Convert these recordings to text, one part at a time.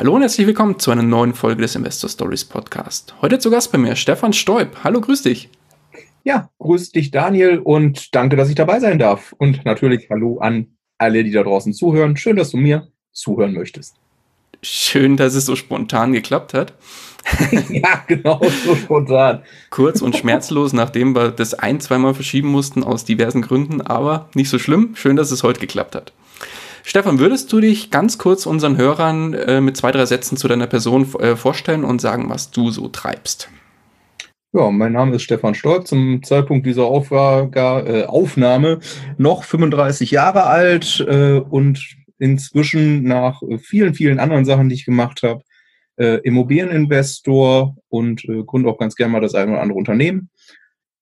Hallo und herzlich willkommen zu einer neuen Folge des Investor Stories Podcast. Heute zu Gast bei mir Stefan Stoib. Hallo, grüß dich. Ja, grüß dich Daniel und danke, dass ich dabei sein darf. Und natürlich hallo an alle, die da draußen zuhören. Schön, dass du mir zuhören möchtest. Schön, dass es so spontan geklappt hat. ja, genau, so spontan. Kurz und schmerzlos, nachdem wir das ein, zweimal verschieben mussten aus diversen Gründen, aber nicht so schlimm. Schön, dass es heute geklappt hat. Stefan, würdest du dich ganz kurz unseren Hörern äh, mit zwei, drei Sätzen zu deiner Person äh, vorstellen und sagen, was du so treibst? Ja, mein Name ist Stefan Stolz, zum Zeitpunkt dieser Aufrage, äh, Aufnahme noch 35 Jahre alt äh, und inzwischen nach vielen, vielen anderen Sachen, die ich gemacht habe, äh, Immobilieninvestor und äh, gründe auch ganz gerne mal das eine oder andere Unternehmen.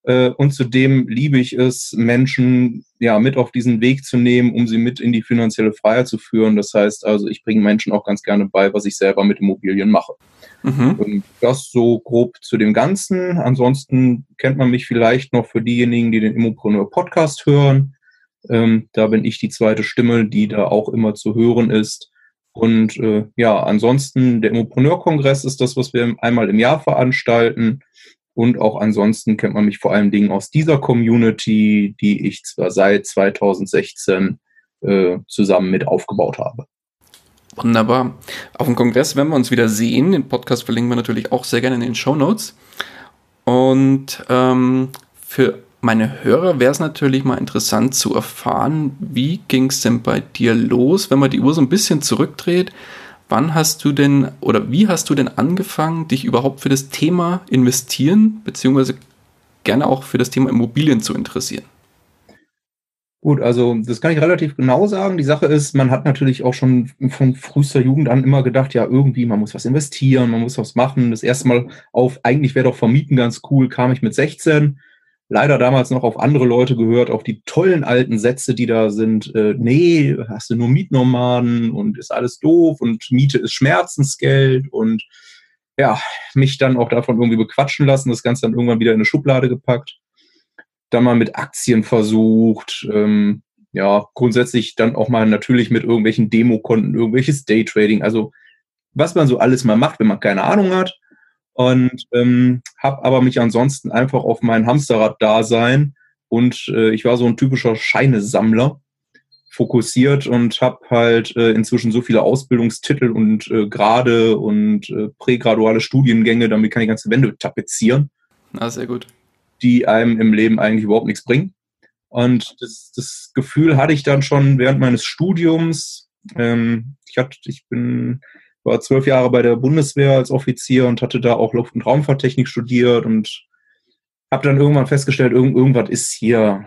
Äh, und zudem liebe ich es, Menschen ja mit auf diesen Weg zu nehmen, um sie mit in die finanzielle Freiheit zu führen. Das heißt also, ich bringe Menschen auch ganz gerne bei, was ich selber mit Immobilien mache. Mhm. Und das so grob zu dem Ganzen. Ansonsten kennt man mich vielleicht noch für diejenigen, die den Immopreneur Podcast hören. Ähm, da bin ich die zweite Stimme, die da auch immer zu hören ist. Und äh, ja, ansonsten der Immopreneur-Kongress ist das, was wir einmal im Jahr veranstalten. Und auch ansonsten kennt man mich vor allen Dingen aus dieser Community, die ich zwar seit 2016 äh, zusammen mit aufgebaut habe. Wunderbar. Auf dem Kongress werden wir uns wieder sehen. Den Podcast verlinken wir natürlich auch sehr gerne in den Show Notes. Und ähm, für meine Hörer wäre es natürlich mal interessant zu erfahren, wie ging es denn bei dir los, wenn man die Uhr so ein bisschen zurückdreht? Wann hast du denn oder wie hast du denn angefangen, dich überhaupt für das Thema investieren, beziehungsweise gerne auch für das Thema Immobilien zu interessieren? Gut, also das kann ich relativ genau sagen. Die Sache ist, man hat natürlich auch schon von frühester Jugend an immer gedacht, ja, irgendwie, man muss was investieren, man muss was machen. Das erste Mal auf, eigentlich wäre doch Vermieten ganz cool, kam ich mit 16 leider damals noch auf andere Leute gehört, auf die tollen alten Sätze, die da sind. Äh, nee, hast du nur Mietnomaden und ist alles doof und Miete ist Schmerzensgeld und ja, mich dann auch davon irgendwie bequatschen lassen, das Ganze dann irgendwann wieder in eine Schublade gepackt. Dann mal mit Aktien versucht, ähm, ja, grundsätzlich dann auch mal natürlich mit irgendwelchen Demokonten, irgendwelches Daytrading, also was man so alles mal macht, wenn man keine Ahnung hat und ähm, habe aber mich ansonsten einfach auf mein Hamsterrad-Dasein und äh, ich war so ein typischer Scheinesammler fokussiert und habe halt äh, inzwischen so viele Ausbildungstitel und äh, Grade und äh, prägraduale Studiengänge, damit kann ich ganze Wände tapezieren. Na, sehr gut. Die einem im Leben eigentlich überhaupt nichts bringen. Und das, das Gefühl hatte ich dann schon während meines Studiums. Ähm, ich, hatte, ich bin war zwölf Jahre bei der Bundeswehr als Offizier und hatte da auch Luft- und Raumfahrttechnik studiert und habe dann irgendwann festgestellt, irgend, irgendwas ist hier.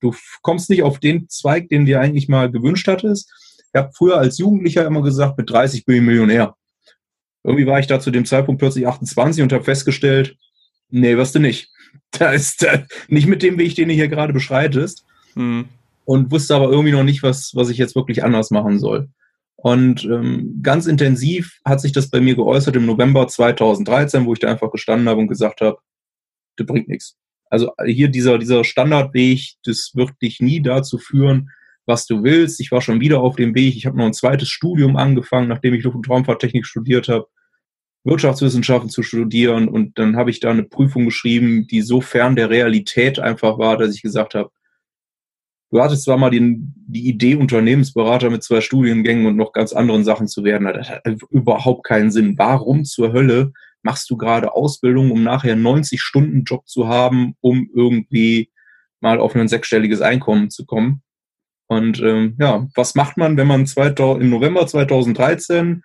Du kommst nicht auf den Zweig, den dir eigentlich mal gewünscht hattest. Ich habe früher als Jugendlicher immer gesagt, mit 30 bin ich Millionär. Irgendwie war ich da zu dem Zeitpunkt plötzlich 28 und habe festgestellt, nee, wirst du nicht. Da ist da, nicht mit dem Weg, den du hier gerade beschreitest. Hm. Und wusste aber irgendwie noch nicht, was, was ich jetzt wirklich anders machen soll. Und ähm, ganz intensiv hat sich das bei mir geäußert im November 2013, wo ich da einfach gestanden habe und gesagt habe, das bringt nichts. Also hier dieser, dieser Standardweg, das wird dich nie dazu führen, was du willst. Ich war schon wieder auf dem Weg. Ich habe noch ein zweites Studium angefangen, nachdem ich Luft- und Raumfahrttechnik studiert habe, Wirtschaftswissenschaften zu studieren. Und dann habe ich da eine Prüfung geschrieben, die so fern der Realität einfach war, dass ich gesagt habe, Du hattest zwar mal die, die Idee, Unternehmensberater mit zwei Studiengängen und noch ganz anderen Sachen zu werden. Das hat überhaupt keinen Sinn. Warum zur Hölle machst du gerade Ausbildung, um nachher 90 Stunden Job zu haben, um irgendwie mal auf ein sechsstelliges Einkommen zu kommen? Und ähm, ja, was macht man, wenn man 2000, im November 2013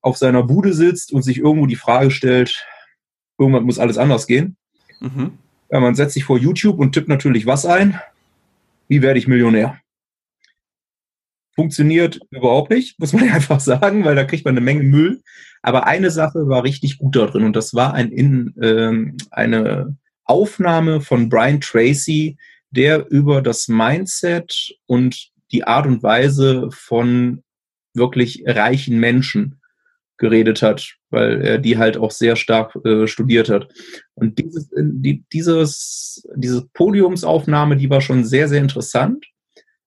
auf seiner Bude sitzt und sich irgendwo die Frage stellt, irgendwann muss alles anders gehen? Mhm. Ja, man setzt sich vor YouTube und tippt natürlich was ein? Wie werde ich Millionär? funktioniert überhaupt nicht, muss man einfach sagen, weil da kriegt man eine Menge Müll. Aber eine Sache war richtig gut da drin und das war ein, in, ähm, eine Aufnahme von Brian Tracy, der über das Mindset und die Art und Weise von wirklich reichen Menschen geredet hat, weil er die halt auch sehr stark äh, studiert hat. Und dieses, die, dieses, diese Podiumsaufnahme, die war schon sehr, sehr interessant.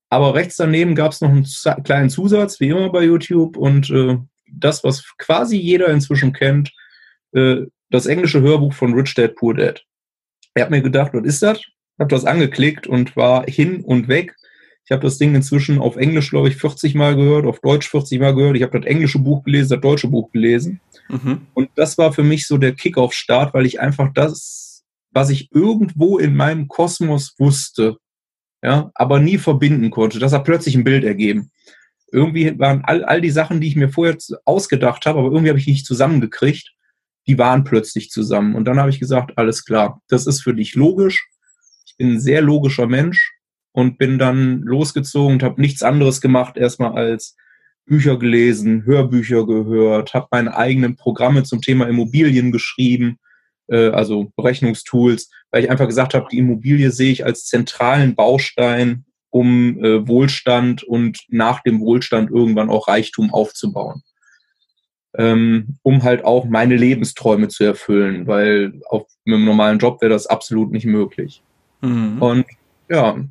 Aber rechts daneben gab es noch einen kleinen Zusatz, wie immer bei YouTube. Und äh, das, was quasi jeder inzwischen kennt, äh, das englische Hörbuch von Rich Dad Poor Dad. Er hat mir gedacht, was ist das? Hab das angeklickt und war hin und weg. Ich habe das Ding inzwischen auf Englisch, glaube ich, 40 Mal gehört, auf Deutsch 40 Mal gehört. Ich habe das englische Buch gelesen, das deutsche Buch gelesen. Mhm. Und das war für mich so der Kick-Off-Start, weil ich einfach das, was ich irgendwo in meinem Kosmos wusste, ja, aber nie verbinden konnte, das hat plötzlich ein Bild ergeben. Irgendwie waren all, all die Sachen, die ich mir vorher ausgedacht habe, aber irgendwie habe ich die nicht zusammengekriegt, die waren plötzlich zusammen. Und dann habe ich gesagt, alles klar, das ist für dich logisch. Ich bin ein sehr logischer Mensch und bin dann losgezogen und habe nichts anderes gemacht, erstmal als Bücher gelesen, Hörbücher gehört, habe meine eigenen Programme zum Thema Immobilien geschrieben, äh, also Berechnungstools, weil ich einfach gesagt habe, die Immobilie sehe ich als zentralen Baustein, um äh, Wohlstand und nach dem Wohlstand irgendwann auch Reichtum aufzubauen. Ähm, um halt auch meine Lebensträume zu erfüllen, weil auf einem normalen Job wäre das absolut nicht möglich. Mhm. Und ja,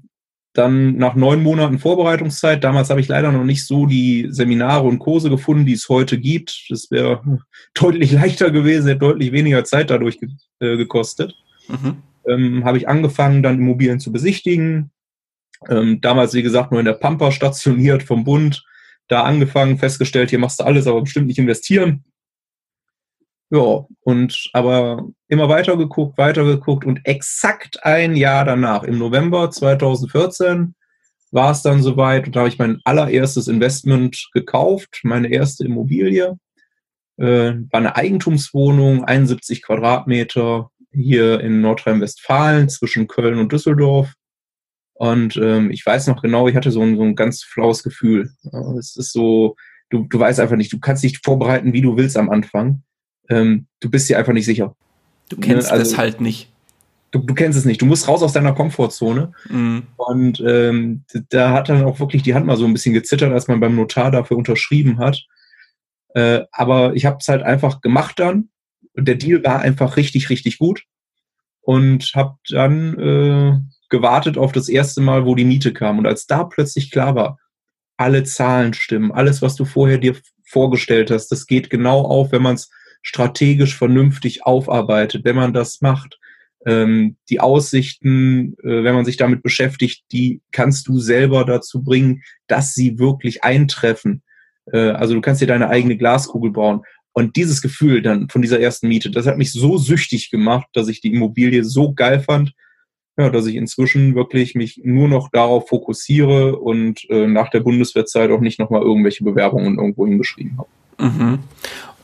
dann nach neun Monaten Vorbereitungszeit, damals habe ich leider noch nicht so die Seminare und Kurse gefunden, die es heute gibt. Das wäre deutlich leichter gewesen, hätte deutlich weniger Zeit dadurch ge äh, gekostet. Mhm. Ähm, habe ich angefangen, dann Immobilien zu besichtigen. Ähm, damals, wie gesagt, nur in der Pampa stationiert vom Bund. Da angefangen, festgestellt, hier machst du alles, aber bestimmt nicht investieren. Ja, und aber immer weiter geguckt, weiter geguckt und exakt ein Jahr danach, im November 2014, war es dann soweit und da habe ich mein allererstes Investment gekauft, meine erste Immobilie. Äh, war eine Eigentumswohnung, 71 Quadratmeter hier in Nordrhein-Westfalen zwischen Köln und Düsseldorf. Und ähm, ich weiß noch genau, ich hatte so ein, so ein ganz flaues Gefühl. Es ist so, du, du weißt einfach nicht, du kannst dich vorbereiten, wie du willst am Anfang ähm, du bist dir einfach nicht sicher. Du kennst ne? also, das halt nicht. Du, du, kennst es nicht. Du musst raus aus deiner Komfortzone. Mhm. Und ähm, da hat dann auch wirklich die Hand mal so ein bisschen gezittert, als man beim Notar dafür unterschrieben hat. Äh, aber ich habe es halt einfach gemacht dann. Und der Deal war einfach richtig, richtig gut. Und habe dann äh, gewartet auf das erste Mal, wo die Miete kam. Und als da plötzlich klar war, alle Zahlen stimmen, alles, was du vorher dir vorgestellt hast, das geht genau auf, wenn man es strategisch vernünftig aufarbeitet, wenn man das macht. Ähm, die Aussichten, äh, wenn man sich damit beschäftigt, die kannst du selber dazu bringen, dass sie wirklich eintreffen. Äh, also du kannst dir deine eigene Glaskugel bauen. Und dieses Gefühl dann von dieser ersten Miete, das hat mich so süchtig gemacht, dass ich die Immobilie so geil fand, ja, dass ich inzwischen wirklich mich nur noch darauf fokussiere und äh, nach der Bundeswehrzeit auch nicht nochmal irgendwelche Bewerbungen irgendwo hingeschrieben habe. Mhm.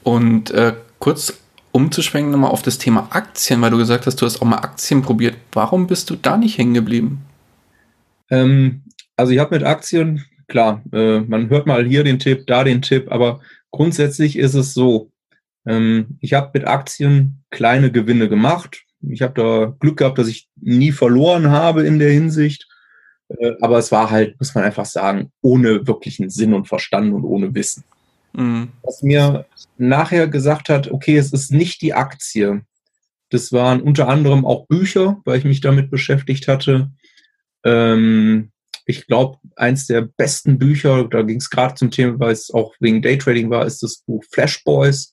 Und äh, kurz umzuschwenken nochmal auf das Thema Aktien, weil du gesagt hast, du hast auch mal Aktien probiert. Warum bist du da nicht hängen geblieben? Ähm, also ich habe mit Aktien, klar, äh, man hört mal hier den Tipp, da den Tipp, aber grundsätzlich ist es so, ähm, ich habe mit Aktien kleine Gewinne gemacht. Ich habe da Glück gehabt, dass ich nie verloren habe in der Hinsicht. Äh, aber es war halt, muss man einfach sagen, ohne wirklichen Sinn und Verstand und ohne Wissen. Mhm. Was mir nachher gesagt hat, okay, es ist nicht die Aktie. Das waren unter anderem auch Bücher, weil ich mich damit beschäftigt hatte. Ähm, ich glaube, eins der besten Bücher, da ging es gerade zum Thema, weil es auch wegen Daytrading war, ist das Buch Flash Boys,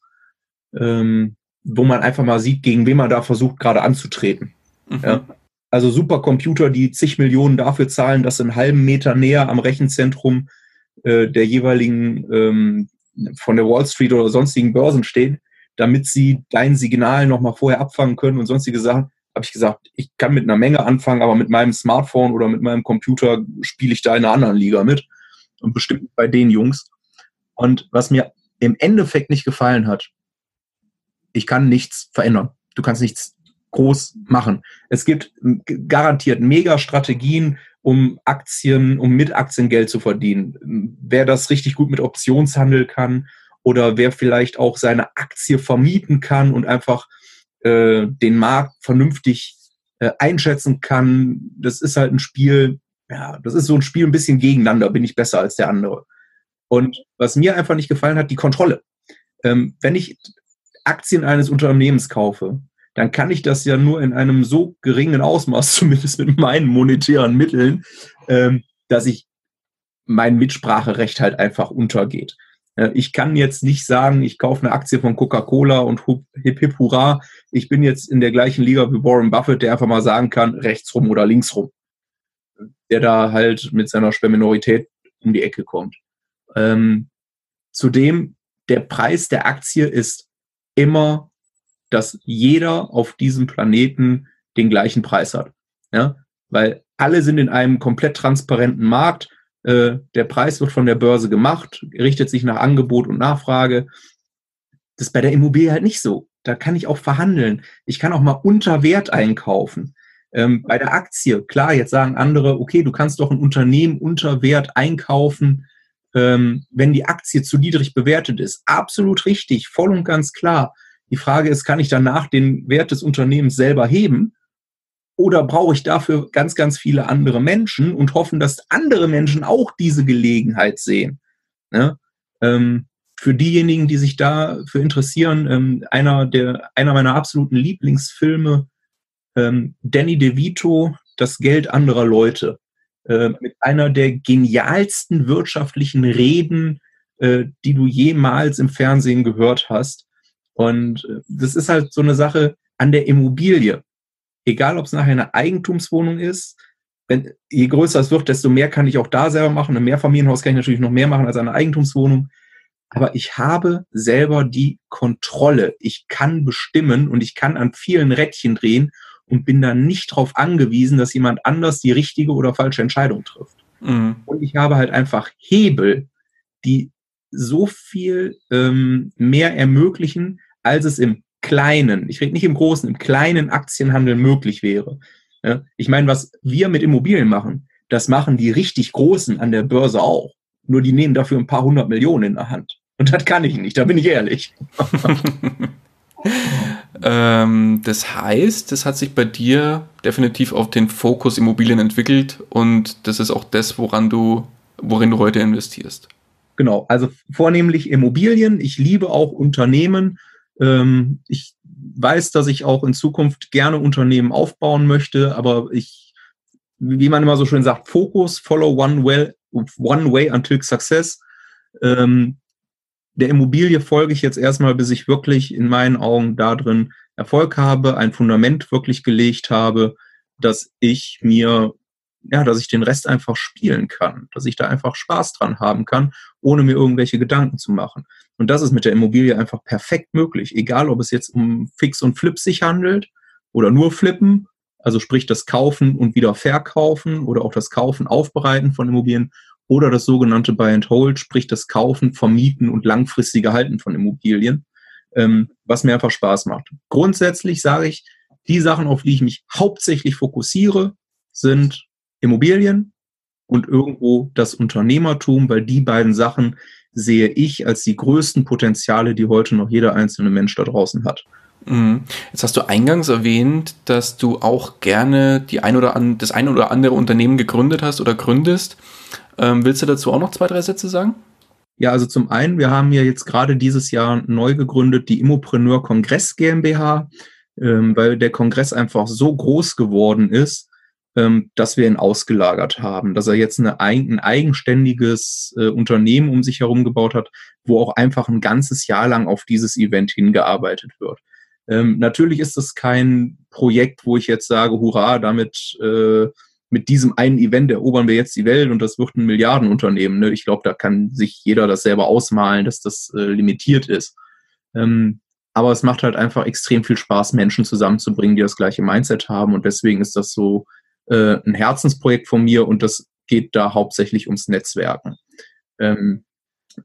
ähm, wo man einfach mal sieht, gegen wen man da versucht gerade anzutreten. Mhm. Ja? Also Supercomputer, die zig Millionen dafür zahlen, dass einen halben Meter näher am Rechenzentrum äh, der jeweiligen ähm, von der Wall Street oder sonstigen Börsen stehen, damit sie dein Signal nochmal vorher abfangen können und sonstige Sachen, habe ich gesagt, ich kann mit einer Menge anfangen, aber mit meinem Smartphone oder mit meinem Computer spiele ich da in einer anderen Liga mit. Und bestimmt bei den Jungs. Und was mir im Endeffekt nicht gefallen hat, ich kann nichts verändern. Du kannst nichts groß machen. Es gibt garantiert Mega-Strategien, um Aktien, um mit Aktien Geld zu verdienen. Wer das richtig gut mit Optionshandel kann oder wer vielleicht auch seine Aktie vermieten kann und einfach äh, den Markt vernünftig äh, einschätzen kann, das ist halt ein Spiel, ja, das ist so ein Spiel ein bisschen gegeneinander, bin ich besser als der andere. Und was mir einfach nicht gefallen hat, die Kontrolle. Ähm, wenn ich Aktien eines Unternehmens kaufe, dann kann ich das ja nur in einem so geringen Ausmaß, zumindest mit meinen monetären Mitteln, ähm, dass ich mein Mitspracherecht halt einfach untergeht. Äh, ich kann jetzt nicht sagen, ich kaufe eine Aktie von Coca-Cola und hip hip hurra, ich bin jetzt in der gleichen Liga wie Warren Buffett, der einfach mal sagen kann, rechtsrum oder linksrum. Der da halt mit seiner Sperrminorität um die Ecke kommt. Ähm, zudem, der Preis der Aktie ist immer, dass jeder auf diesem Planeten den gleichen Preis hat. Ja? Weil alle sind in einem komplett transparenten Markt. Äh, der Preis wird von der Börse gemacht, richtet sich nach Angebot und Nachfrage. Das ist bei der Immobilie halt nicht so. Da kann ich auch verhandeln. Ich kann auch mal unter Wert einkaufen. Ähm, bei der Aktie, klar, jetzt sagen andere, okay, du kannst doch ein Unternehmen unter Wert einkaufen, ähm, wenn die Aktie zu niedrig bewertet ist. Absolut richtig, voll und ganz klar. Die Frage ist, kann ich danach den Wert des Unternehmens selber heben? Oder brauche ich dafür ganz, ganz viele andere Menschen und hoffen, dass andere Menschen auch diese Gelegenheit sehen? Ne? Ähm, für diejenigen, die sich dafür interessieren, ähm, einer, der, einer meiner absoluten Lieblingsfilme, ähm, Danny DeVito, Das Geld anderer Leute. Äh, mit einer der genialsten wirtschaftlichen Reden, äh, die du jemals im Fernsehen gehört hast. Und äh, das ist halt so eine Sache an der Immobilie. Egal, ob es nachher eine Eigentumswohnung ist, wenn, je größer es wird, desto mehr kann ich auch da selber machen. Ein Mehrfamilienhaus kann ich natürlich noch mehr machen als eine Eigentumswohnung. Aber ich habe selber die Kontrolle. Ich kann bestimmen und ich kann an vielen Rädchen drehen und bin dann nicht darauf angewiesen, dass jemand anders die richtige oder falsche Entscheidung trifft. Mhm. Und ich habe halt einfach Hebel, die so viel ähm, mehr ermöglichen, als es im kleinen, ich rede nicht im großen, im kleinen Aktienhandel möglich wäre. Ja? Ich meine, was wir mit Immobilien machen, das machen die richtig Großen an der Börse auch. Nur die nehmen dafür ein paar hundert Millionen in der Hand. Und das kann ich nicht, da bin ich ehrlich. ähm, das heißt, das hat sich bei dir definitiv auf den Fokus Immobilien entwickelt und das ist auch das, woran du, worin du heute investierst. Genau, also vornehmlich Immobilien. Ich liebe auch Unternehmen. Ähm, ich weiß, dass ich auch in Zukunft gerne Unternehmen aufbauen möchte, aber ich, wie man immer so schön sagt, Fokus, follow one way, one way until success. Ähm, der Immobilie folge ich jetzt erstmal, bis ich wirklich in meinen Augen da drin Erfolg habe, ein Fundament wirklich gelegt habe, dass ich mir, ja, dass ich den Rest einfach spielen kann, dass ich da einfach Spaß dran haben kann, ohne mir irgendwelche Gedanken zu machen. Und das ist mit der Immobilie einfach perfekt möglich, egal ob es jetzt um Fix und Flip sich handelt oder nur Flippen, also sprich das Kaufen und wieder Verkaufen oder auch das Kaufen, Aufbereiten von Immobilien oder das sogenannte Buy and Hold, sprich das Kaufen, Vermieten und langfristige Halten von Immobilien, ähm, was mir einfach Spaß macht. Grundsätzlich sage ich, die Sachen, auf die ich mich hauptsächlich fokussiere, sind Immobilien und irgendwo das Unternehmertum, weil die beiden Sachen sehe ich als die größten Potenziale, die heute noch jeder einzelne Mensch da draußen hat. Mhm. Jetzt hast du eingangs erwähnt, dass du auch gerne die ein oder an, das ein oder andere Unternehmen gegründet hast oder gründest. Ähm, willst du dazu auch noch zwei, drei Sätze sagen? Ja, also zum einen, wir haben ja jetzt gerade dieses Jahr neu gegründet die Immopreneur Kongress GmbH, ähm, weil der Kongress einfach so groß geworden ist, ähm, dass wir ihn ausgelagert haben, dass er jetzt eine, ein eigenständiges äh, Unternehmen um sich herum gebaut hat, wo auch einfach ein ganzes Jahr lang auf dieses Event hingearbeitet wird. Ähm, natürlich ist es kein Projekt, wo ich jetzt sage, hurra, damit äh, mit diesem einen Event erobern wir jetzt die Welt und das wird ein Milliardenunternehmen. Ne? Ich glaube, da kann sich jeder das selber ausmalen, dass das äh, limitiert ist. Ähm, aber es macht halt einfach extrem viel Spaß, Menschen zusammenzubringen, die das gleiche Mindset haben. Und deswegen ist das so äh, ein Herzensprojekt von mir und das geht da hauptsächlich ums Netzwerken. Ähm,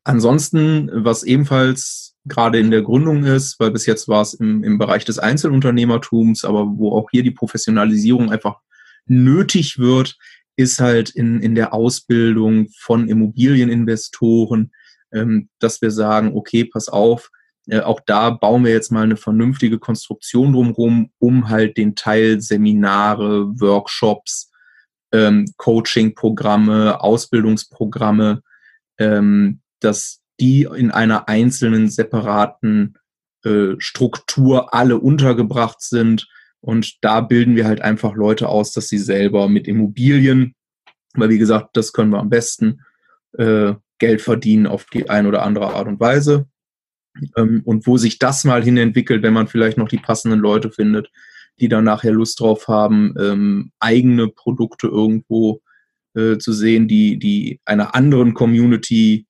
ansonsten, was ebenfalls gerade in der Gründung ist, weil bis jetzt war es im, im Bereich des Einzelunternehmertums, aber wo auch hier die Professionalisierung einfach nötig wird, ist halt in, in der Ausbildung von Immobilieninvestoren, ähm, dass wir sagen, okay, pass auf, äh, auch da bauen wir jetzt mal eine vernünftige Konstruktion drumherum, um halt den Teil Seminare, Workshops, ähm, Coaching-Programme, Ausbildungsprogramme, ähm, dass die in einer einzelnen separaten äh, Struktur alle untergebracht sind. Und da bilden wir halt einfach Leute aus, dass sie selber mit Immobilien, weil wie gesagt, das können wir am besten, äh, Geld verdienen auf die eine oder andere Art und Weise. Ähm, und wo sich das mal hin entwickelt, wenn man vielleicht noch die passenden Leute findet, die dann nachher Lust drauf haben, ähm, eigene Produkte irgendwo äh, zu sehen, die, die einer anderen Community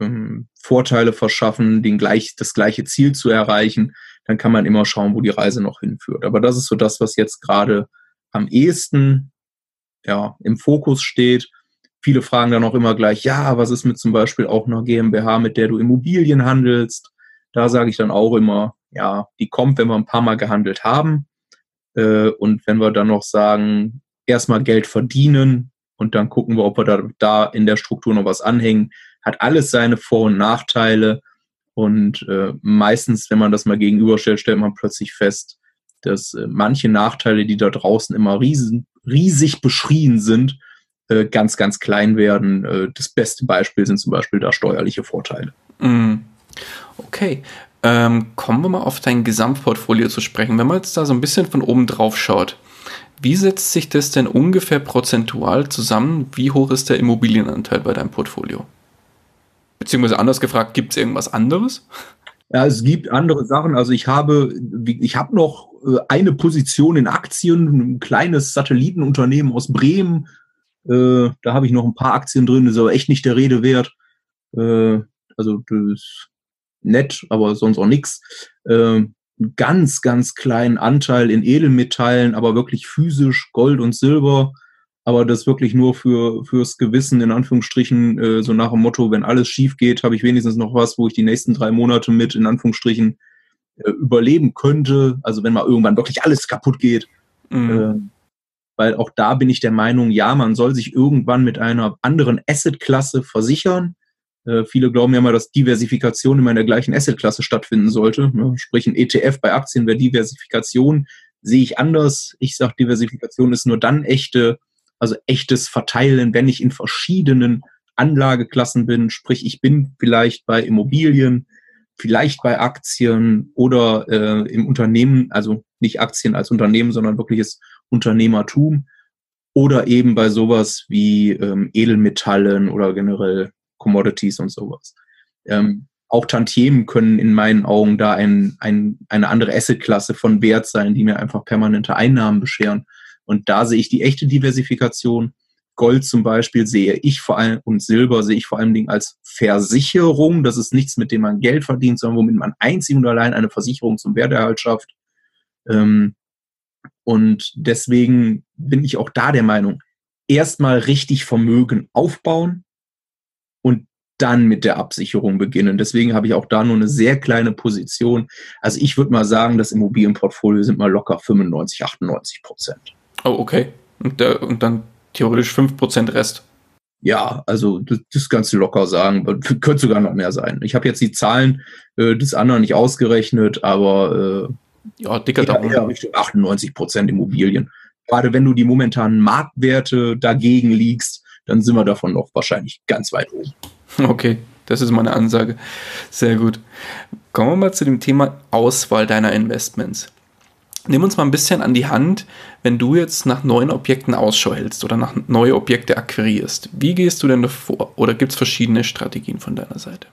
ähm, Vorteile verschaffen, den gleich, das gleiche Ziel zu erreichen, dann kann man immer schauen, wo die Reise noch hinführt. Aber das ist so das, was jetzt gerade am ehesten ja, im Fokus steht. Viele fragen dann auch immer gleich, ja, was ist mit zum Beispiel auch einer GmbH, mit der du Immobilien handelst? Da sage ich dann auch immer, ja, die kommt, wenn wir ein paar Mal gehandelt haben. Äh, und wenn wir dann noch sagen, erstmal Geld verdienen und dann gucken wir, ob wir da, da in der Struktur noch was anhängen, hat alles seine Vor- und Nachteile. Und äh, meistens, wenn man das mal gegenüberstellt, stellt man plötzlich fest, dass äh, manche Nachteile, die da draußen immer riesen, riesig beschrien sind, äh, ganz, ganz klein werden. Äh, das beste Beispiel sind zum Beispiel da steuerliche Vorteile. Mm. Okay. Ähm, kommen wir mal auf dein Gesamtportfolio zu sprechen. Wenn man jetzt da so ein bisschen von oben drauf schaut, wie setzt sich das denn ungefähr prozentual zusammen? Wie hoch ist der Immobilienanteil bei deinem Portfolio? Beziehungsweise anders gefragt, gibt es irgendwas anderes? Ja, es gibt andere Sachen. Also ich habe, ich habe noch äh, eine Position in Aktien, ein kleines Satellitenunternehmen aus Bremen. Äh, da habe ich noch ein paar Aktien drin, das ist aber echt nicht der Rede wert. Äh, also das ist nett, aber sonst auch nichts. Einen ganz, ganz kleinen Anteil in Edelmetallen, aber wirklich physisch Gold und Silber aber das wirklich nur für fürs Gewissen in Anführungsstrichen äh, so nach dem Motto, wenn alles schief geht, habe ich wenigstens noch was, wo ich die nächsten drei Monate mit in Anführungsstrichen äh, überleben könnte. Also wenn mal irgendwann wirklich alles kaputt geht, mhm. Weil auch da bin ich der Meinung, ja, man soll sich irgendwann mit einer anderen Assetklasse versichern. Äh, viele glauben ja mal, dass Diversifikation immer in der gleichen Assetklasse stattfinden sollte. Ne? Sprich, ein ETF bei Aktien wäre Diversifikation. Sehe ich anders. Ich sage, Diversifikation ist nur dann echte also echtes Verteilen, wenn ich in verschiedenen Anlageklassen bin, sprich ich bin vielleicht bei Immobilien, vielleicht bei Aktien oder äh, im Unternehmen, also nicht Aktien als Unternehmen, sondern wirkliches Unternehmertum oder eben bei sowas wie ähm, Edelmetallen oder generell Commodities und sowas. Ähm, auch Tantiemen können in meinen Augen da ein, ein, eine andere Assetklasse von Wert sein, die mir einfach permanente Einnahmen bescheren. Und da sehe ich die echte Diversifikation. Gold zum Beispiel sehe ich vor allem und Silber sehe ich vor allen Dingen als Versicherung. Das ist nichts, mit dem man Geld verdient, sondern womit man einzig und allein eine Versicherung zum Werterhalt schafft. Ähm, und deswegen bin ich auch da der Meinung, erstmal richtig Vermögen aufbauen und dann mit der Absicherung beginnen. Deswegen habe ich auch da nur eine sehr kleine Position. Also ich würde mal sagen, das Immobilienportfolio sind mal locker 95, 98 Prozent. Oh, okay. Und, der, und dann theoretisch 5% Rest. Ja, also das, das kannst du locker sagen. Könnte sogar noch mehr sein. Ich habe jetzt die Zahlen äh, des anderen nicht ausgerechnet, aber äh, ja, dicker Daumen. Eher Richtung 98 Prozent Immobilien. Gerade wenn du die momentanen Marktwerte dagegen liegst, dann sind wir davon noch wahrscheinlich ganz weit oben. Okay, das ist meine Ansage. Sehr gut. Kommen wir mal zu dem Thema Auswahl deiner Investments. Nimm uns mal ein bisschen an die Hand, wenn du jetzt nach neuen Objekten Ausschau hältst oder nach neue Objekte akquirierst. Wie gehst du denn davor? Oder gibt es verschiedene Strategien von deiner Seite?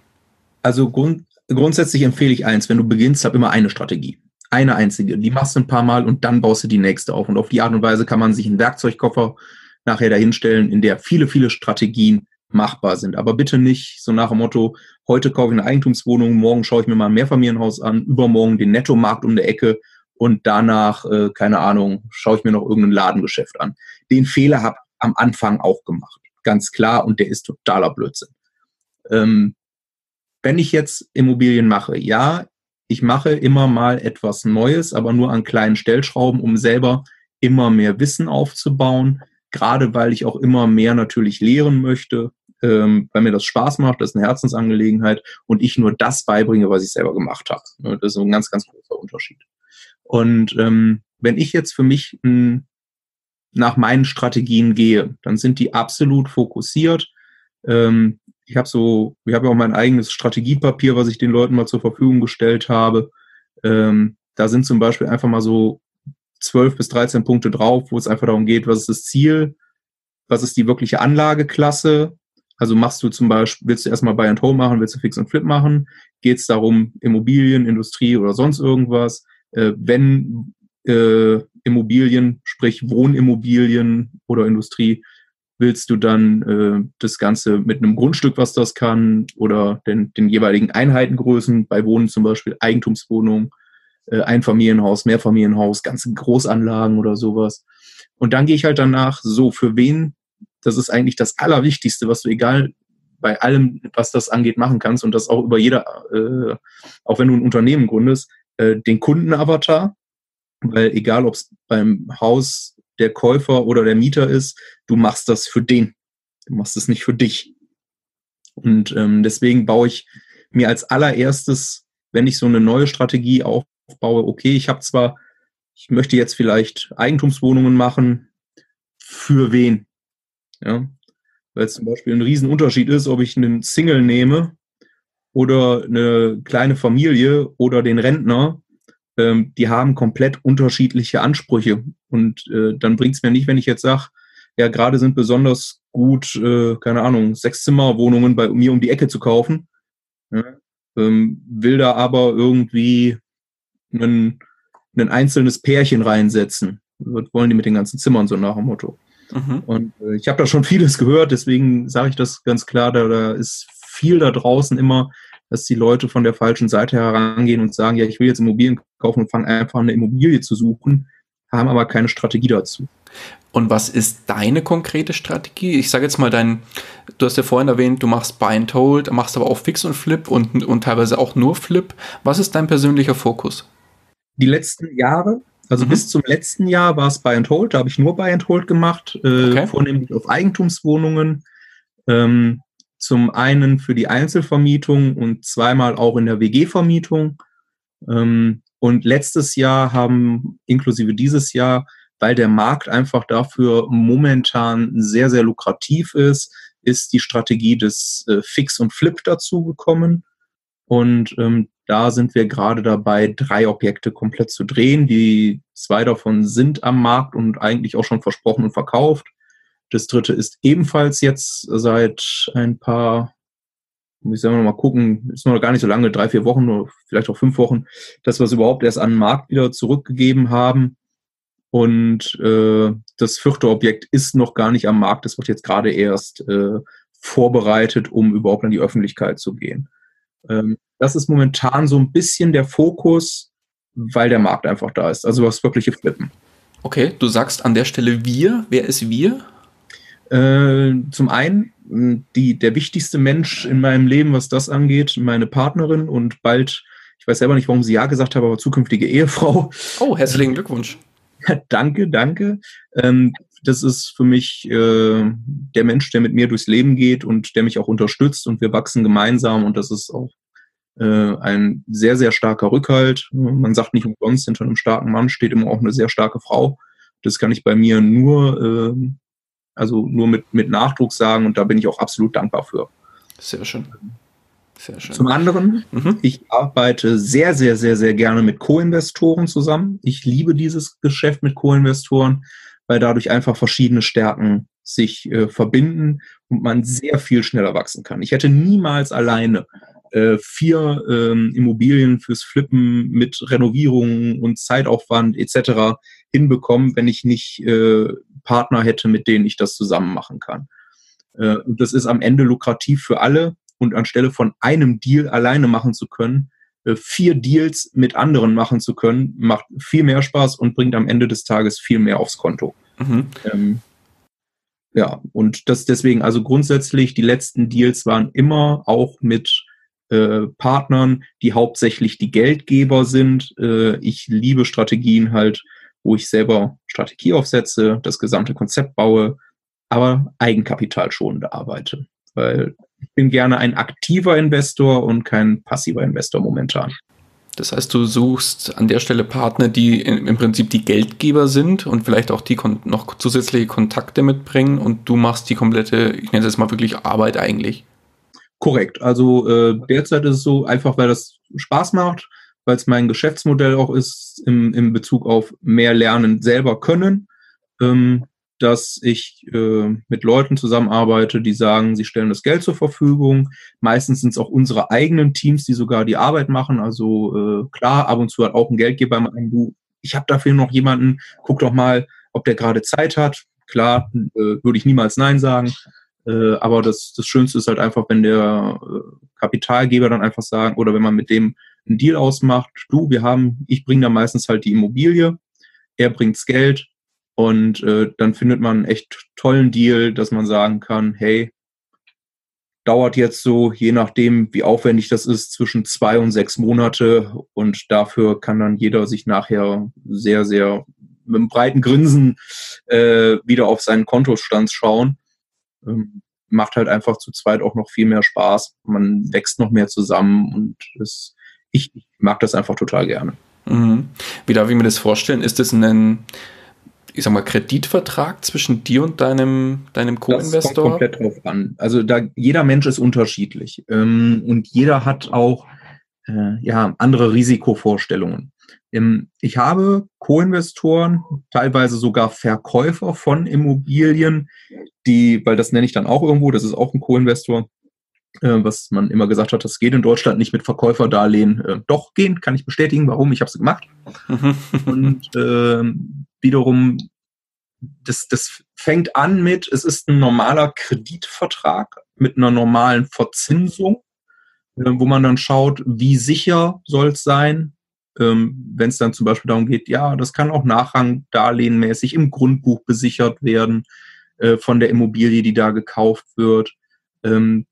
Also grund grundsätzlich empfehle ich eins, wenn du beginnst, hab immer eine Strategie. Eine einzige. Die machst du ein paar Mal und dann baust du die nächste auf. Und auf die Art und Weise kann man sich einen Werkzeugkoffer nachher dahinstellen, in der viele, viele Strategien machbar sind. Aber bitte nicht so nach dem Motto, heute kaufe ich eine Eigentumswohnung, morgen schaue ich mir mal ein Mehrfamilienhaus an, übermorgen den Nettomarkt um der Ecke und danach, äh, keine Ahnung, schaue ich mir noch irgendein Ladengeschäft an. Den Fehler habe am Anfang auch gemacht, ganz klar, und der ist totaler Blödsinn. Ähm, wenn ich jetzt Immobilien mache, ja, ich mache immer mal etwas Neues, aber nur an kleinen Stellschrauben, um selber immer mehr Wissen aufzubauen. Gerade weil ich auch immer mehr natürlich lehren möchte, ähm, weil mir das Spaß macht, das ist eine Herzensangelegenheit und ich nur das beibringe, was ich selber gemacht habe. Ne, das ist ein ganz, ganz großer Unterschied. Und ähm, wenn ich jetzt für mich m, hm, nach meinen Strategien gehe, dann sind die absolut fokussiert. Ähm, ich habe so, ich habe ja auch mein eigenes Strategiepapier, was ich den Leuten mal zur Verfügung gestellt habe. Ähm, da sind zum Beispiel einfach mal so zwölf bis 13 Punkte drauf, wo es einfach darum geht, was ist das Ziel, was ist die wirkliche Anlageklasse. Also machst du zum Beispiel, willst du erstmal Buy and Hold machen, willst du Fix und Flip machen? Geht es darum, Immobilien, Industrie oder sonst irgendwas? Äh, wenn äh, Immobilien, sprich Wohnimmobilien oder Industrie, willst du dann äh, das Ganze mit einem Grundstück, was das kann, oder den, den jeweiligen Einheitengrößen, bei Wohnen zum Beispiel Eigentumswohnung, äh, Einfamilienhaus, Mehrfamilienhaus, ganze Großanlagen oder sowas. Und dann gehe ich halt danach, so, für wen, das ist eigentlich das Allerwichtigste, was du egal bei allem, was das angeht, machen kannst und das auch über jeder, äh, auch wenn du ein Unternehmen gründest, äh, den Kundenavatar, weil egal, ob es beim Haus der Käufer oder der Mieter ist, du machst das für den. Du machst es nicht für dich. Und ähm, deswegen baue ich mir als allererstes, wenn ich so eine neue Strategie aufbaue, okay, ich habe zwar, ich möchte jetzt vielleicht Eigentumswohnungen machen, für wen? Ja, weil es zum Beispiel ein Riesenunterschied ist, ob ich einen Single nehme oder eine kleine Familie oder den Rentner ähm, die haben komplett unterschiedliche Ansprüche. Und äh, dann bringt es mir nicht, wenn ich jetzt sage, ja, gerade sind besonders gut, äh, keine Ahnung, Sechszimmerwohnungen bei mir um die Ecke zu kaufen. Ja, ähm, will da aber irgendwie ein, ein einzelnes Pärchen reinsetzen. Was wollen die mit den ganzen Zimmern so nach dem Motto? Mhm. Und äh, ich habe da schon vieles gehört, deswegen sage ich das ganz klar, da, da ist viel da draußen immer dass die Leute von der falschen Seite herangehen und sagen, ja, ich will jetzt Immobilien kaufen und fangen einfach eine Immobilie zu suchen, haben aber keine Strategie dazu. Und was ist deine konkrete Strategie? Ich sage jetzt mal dein, du hast ja vorhin erwähnt, du machst Buy and Hold, machst aber auch Fix und Flip und, und teilweise auch nur Flip. Was ist dein persönlicher Fokus? Die letzten Jahre, also mhm. bis zum letzten Jahr war es Buy and Hold, da habe ich nur Buy and Hold gemacht, äh, okay. vornehmlich auf Eigentumswohnungen. Ähm, zum einen für die Einzelvermietung und zweimal auch in der WG-Vermietung. Ähm, und letztes Jahr haben, inklusive dieses Jahr, weil der Markt einfach dafür momentan sehr, sehr lukrativ ist, ist die Strategie des äh, Fix und Flip dazugekommen. Und ähm, da sind wir gerade dabei, drei Objekte komplett zu drehen. Die zwei davon sind am Markt und eigentlich auch schon versprochen und verkauft. Das dritte ist ebenfalls jetzt seit ein paar, ich sage mal gucken, ist noch gar nicht so lange, drei, vier Wochen oder vielleicht auch fünf Wochen, dass wir es überhaupt erst an den Markt wieder zurückgegeben haben. Und äh, das vierte Objekt ist noch gar nicht am Markt. Das wird jetzt gerade erst äh, vorbereitet, um überhaupt an die Öffentlichkeit zu gehen. Ähm, das ist momentan so ein bisschen der Fokus, weil der Markt einfach da ist. Also was wirkliche Flippen. Okay, du sagst an der Stelle wir. Wer ist wir? Äh, zum einen die, der wichtigste Mensch in meinem Leben, was das angeht, meine Partnerin und bald, ich weiß selber nicht, warum sie ja gesagt hat, aber zukünftige Ehefrau. Oh, herzlichen Glückwunsch. danke, danke. Ähm, das ist für mich äh, der Mensch, der mit mir durchs Leben geht und der mich auch unterstützt und wir wachsen gemeinsam und das ist auch äh, ein sehr, sehr starker Rückhalt. Man sagt nicht umsonst, hinter einem starken Mann steht immer auch eine sehr starke Frau. Das kann ich bei mir nur äh, also nur mit, mit Nachdruck sagen und da bin ich auch absolut dankbar für. Sehr schön. Sehr schön. Zum anderen, mhm. ich arbeite sehr, sehr, sehr, sehr gerne mit Co-Investoren zusammen. Ich liebe dieses Geschäft mit Co-Investoren, weil dadurch einfach verschiedene Stärken sich äh, verbinden und man sehr viel schneller wachsen kann. Ich hätte niemals alleine äh, vier ähm, Immobilien fürs Flippen mit Renovierungen und Zeitaufwand etc. hinbekommen, wenn ich nicht äh, Partner hätte, mit denen ich das zusammen machen kann. Äh, und das ist am Ende lukrativ für alle. Und anstelle von einem Deal alleine machen zu können, äh, vier Deals mit anderen machen zu können, macht viel mehr Spaß und bringt am Ende des Tages viel mehr aufs Konto. Mhm. Ähm, ja, und das deswegen, also grundsätzlich, die letzten Deals waren immer auch mit äh, Partnern, die hauptsächlich die Geldgeber sind. Äh, ich liebe Strategien halt, wo ich selber Strategie aufsetze, das gesamte Konzept baue, aber eigenkapitalschonend arbeite. Weil ich bin gerne ein aktiver Investor und kein passiver Investor momentan. Das heißt, du suchst an der Stelle Partner, die im Prinzip die Geldgeber sind und vielleicht auch die noch zusätzliche Kontakte mitbringen und du machst die komplette, ich nenne es jetzt mal wirklich Arbeit eigentlich. Korrekt. Also äh, derzeit ist es so, einfach weil das Spaß macht, weil es mein Geschäftsmodell auch ist im, im Bezug auf mehr Lernen selber können. Ähm, dass ich äh, mit Leuten zusammenarbeite, die sagen, sie stellen das Geld zur Verfügung. Meistens sind es auch unsere eigenen Teams, die sogar die Arbeit machen. Also äh, klar, ab und zu hat auch ein Geldgeber mal einen, du, ich habe dafür noch jemanden, guck doch mal, ob der gerade Zeit hat. Klar, äh, würde ich niemals Nein sagen. Äh, aber das, das Schönste ist halt einfach, wenn der äh, Kapitalgeber dann einfach sagen, oder wenn man mit dem einen Deal ausmacht, du, wir haben, ich bringe da meistens halt die Immobilie, er bringt's Geld, und äh, dann findet man einen echt tollen Deal, dass man sagen kann, hey, dauert jetzt so, je nachdem, wie aufwendig das ist, zwischen zwei und sechs Monate. Und dafür kann dann jeder sich nachher sehr, sehr mit einem breiten Grinsen äh, wieder auf seinen Kontostand schauen. Ähm, macht halt einfach zu zweit auch noch viel mehr Spaß. Man wächst noch mehr zusammen und es, ich, ich mag das einfach total gerne. Mhm. Wie darf ich mir das vorstellen? Ist das ein ich sag mal, Kreditvertrag zwischen dir und deinem, deinem Co-Investor? Das kommt komplett drauf an. Also da jeder Mensch ist unterschiedlich ähm, und jeder hat auch äh, ja, andere Risikovorstellungen. Ähm, ich habe Co-Investoren, teilweise sogar Verkäufer von Immobilien, die, weil das nenne ich dann auch irgendwo, das ist auch ein Co-Investor, äh, was man immer gesagt hat, das geht in Deutschland nicht mit Verkäuferdarlehen. Äh, doch gehen, kann ich bestätigen, warum, ich habe es gemacht. und äh, wiederum, das, das fängt an mit, es ist ein normaler Kreditvertrag mit einer normalen Verzinsung, äh, wo man dann schaut, wie sicher soll es sein, ähm, wenn es dann zum Beispiel darum geht, ja, das kann auch nachrangdarlehenmäßig im Grundbuch besichert werden äh, von der Immobilie, die da gekauft wird. Ähm,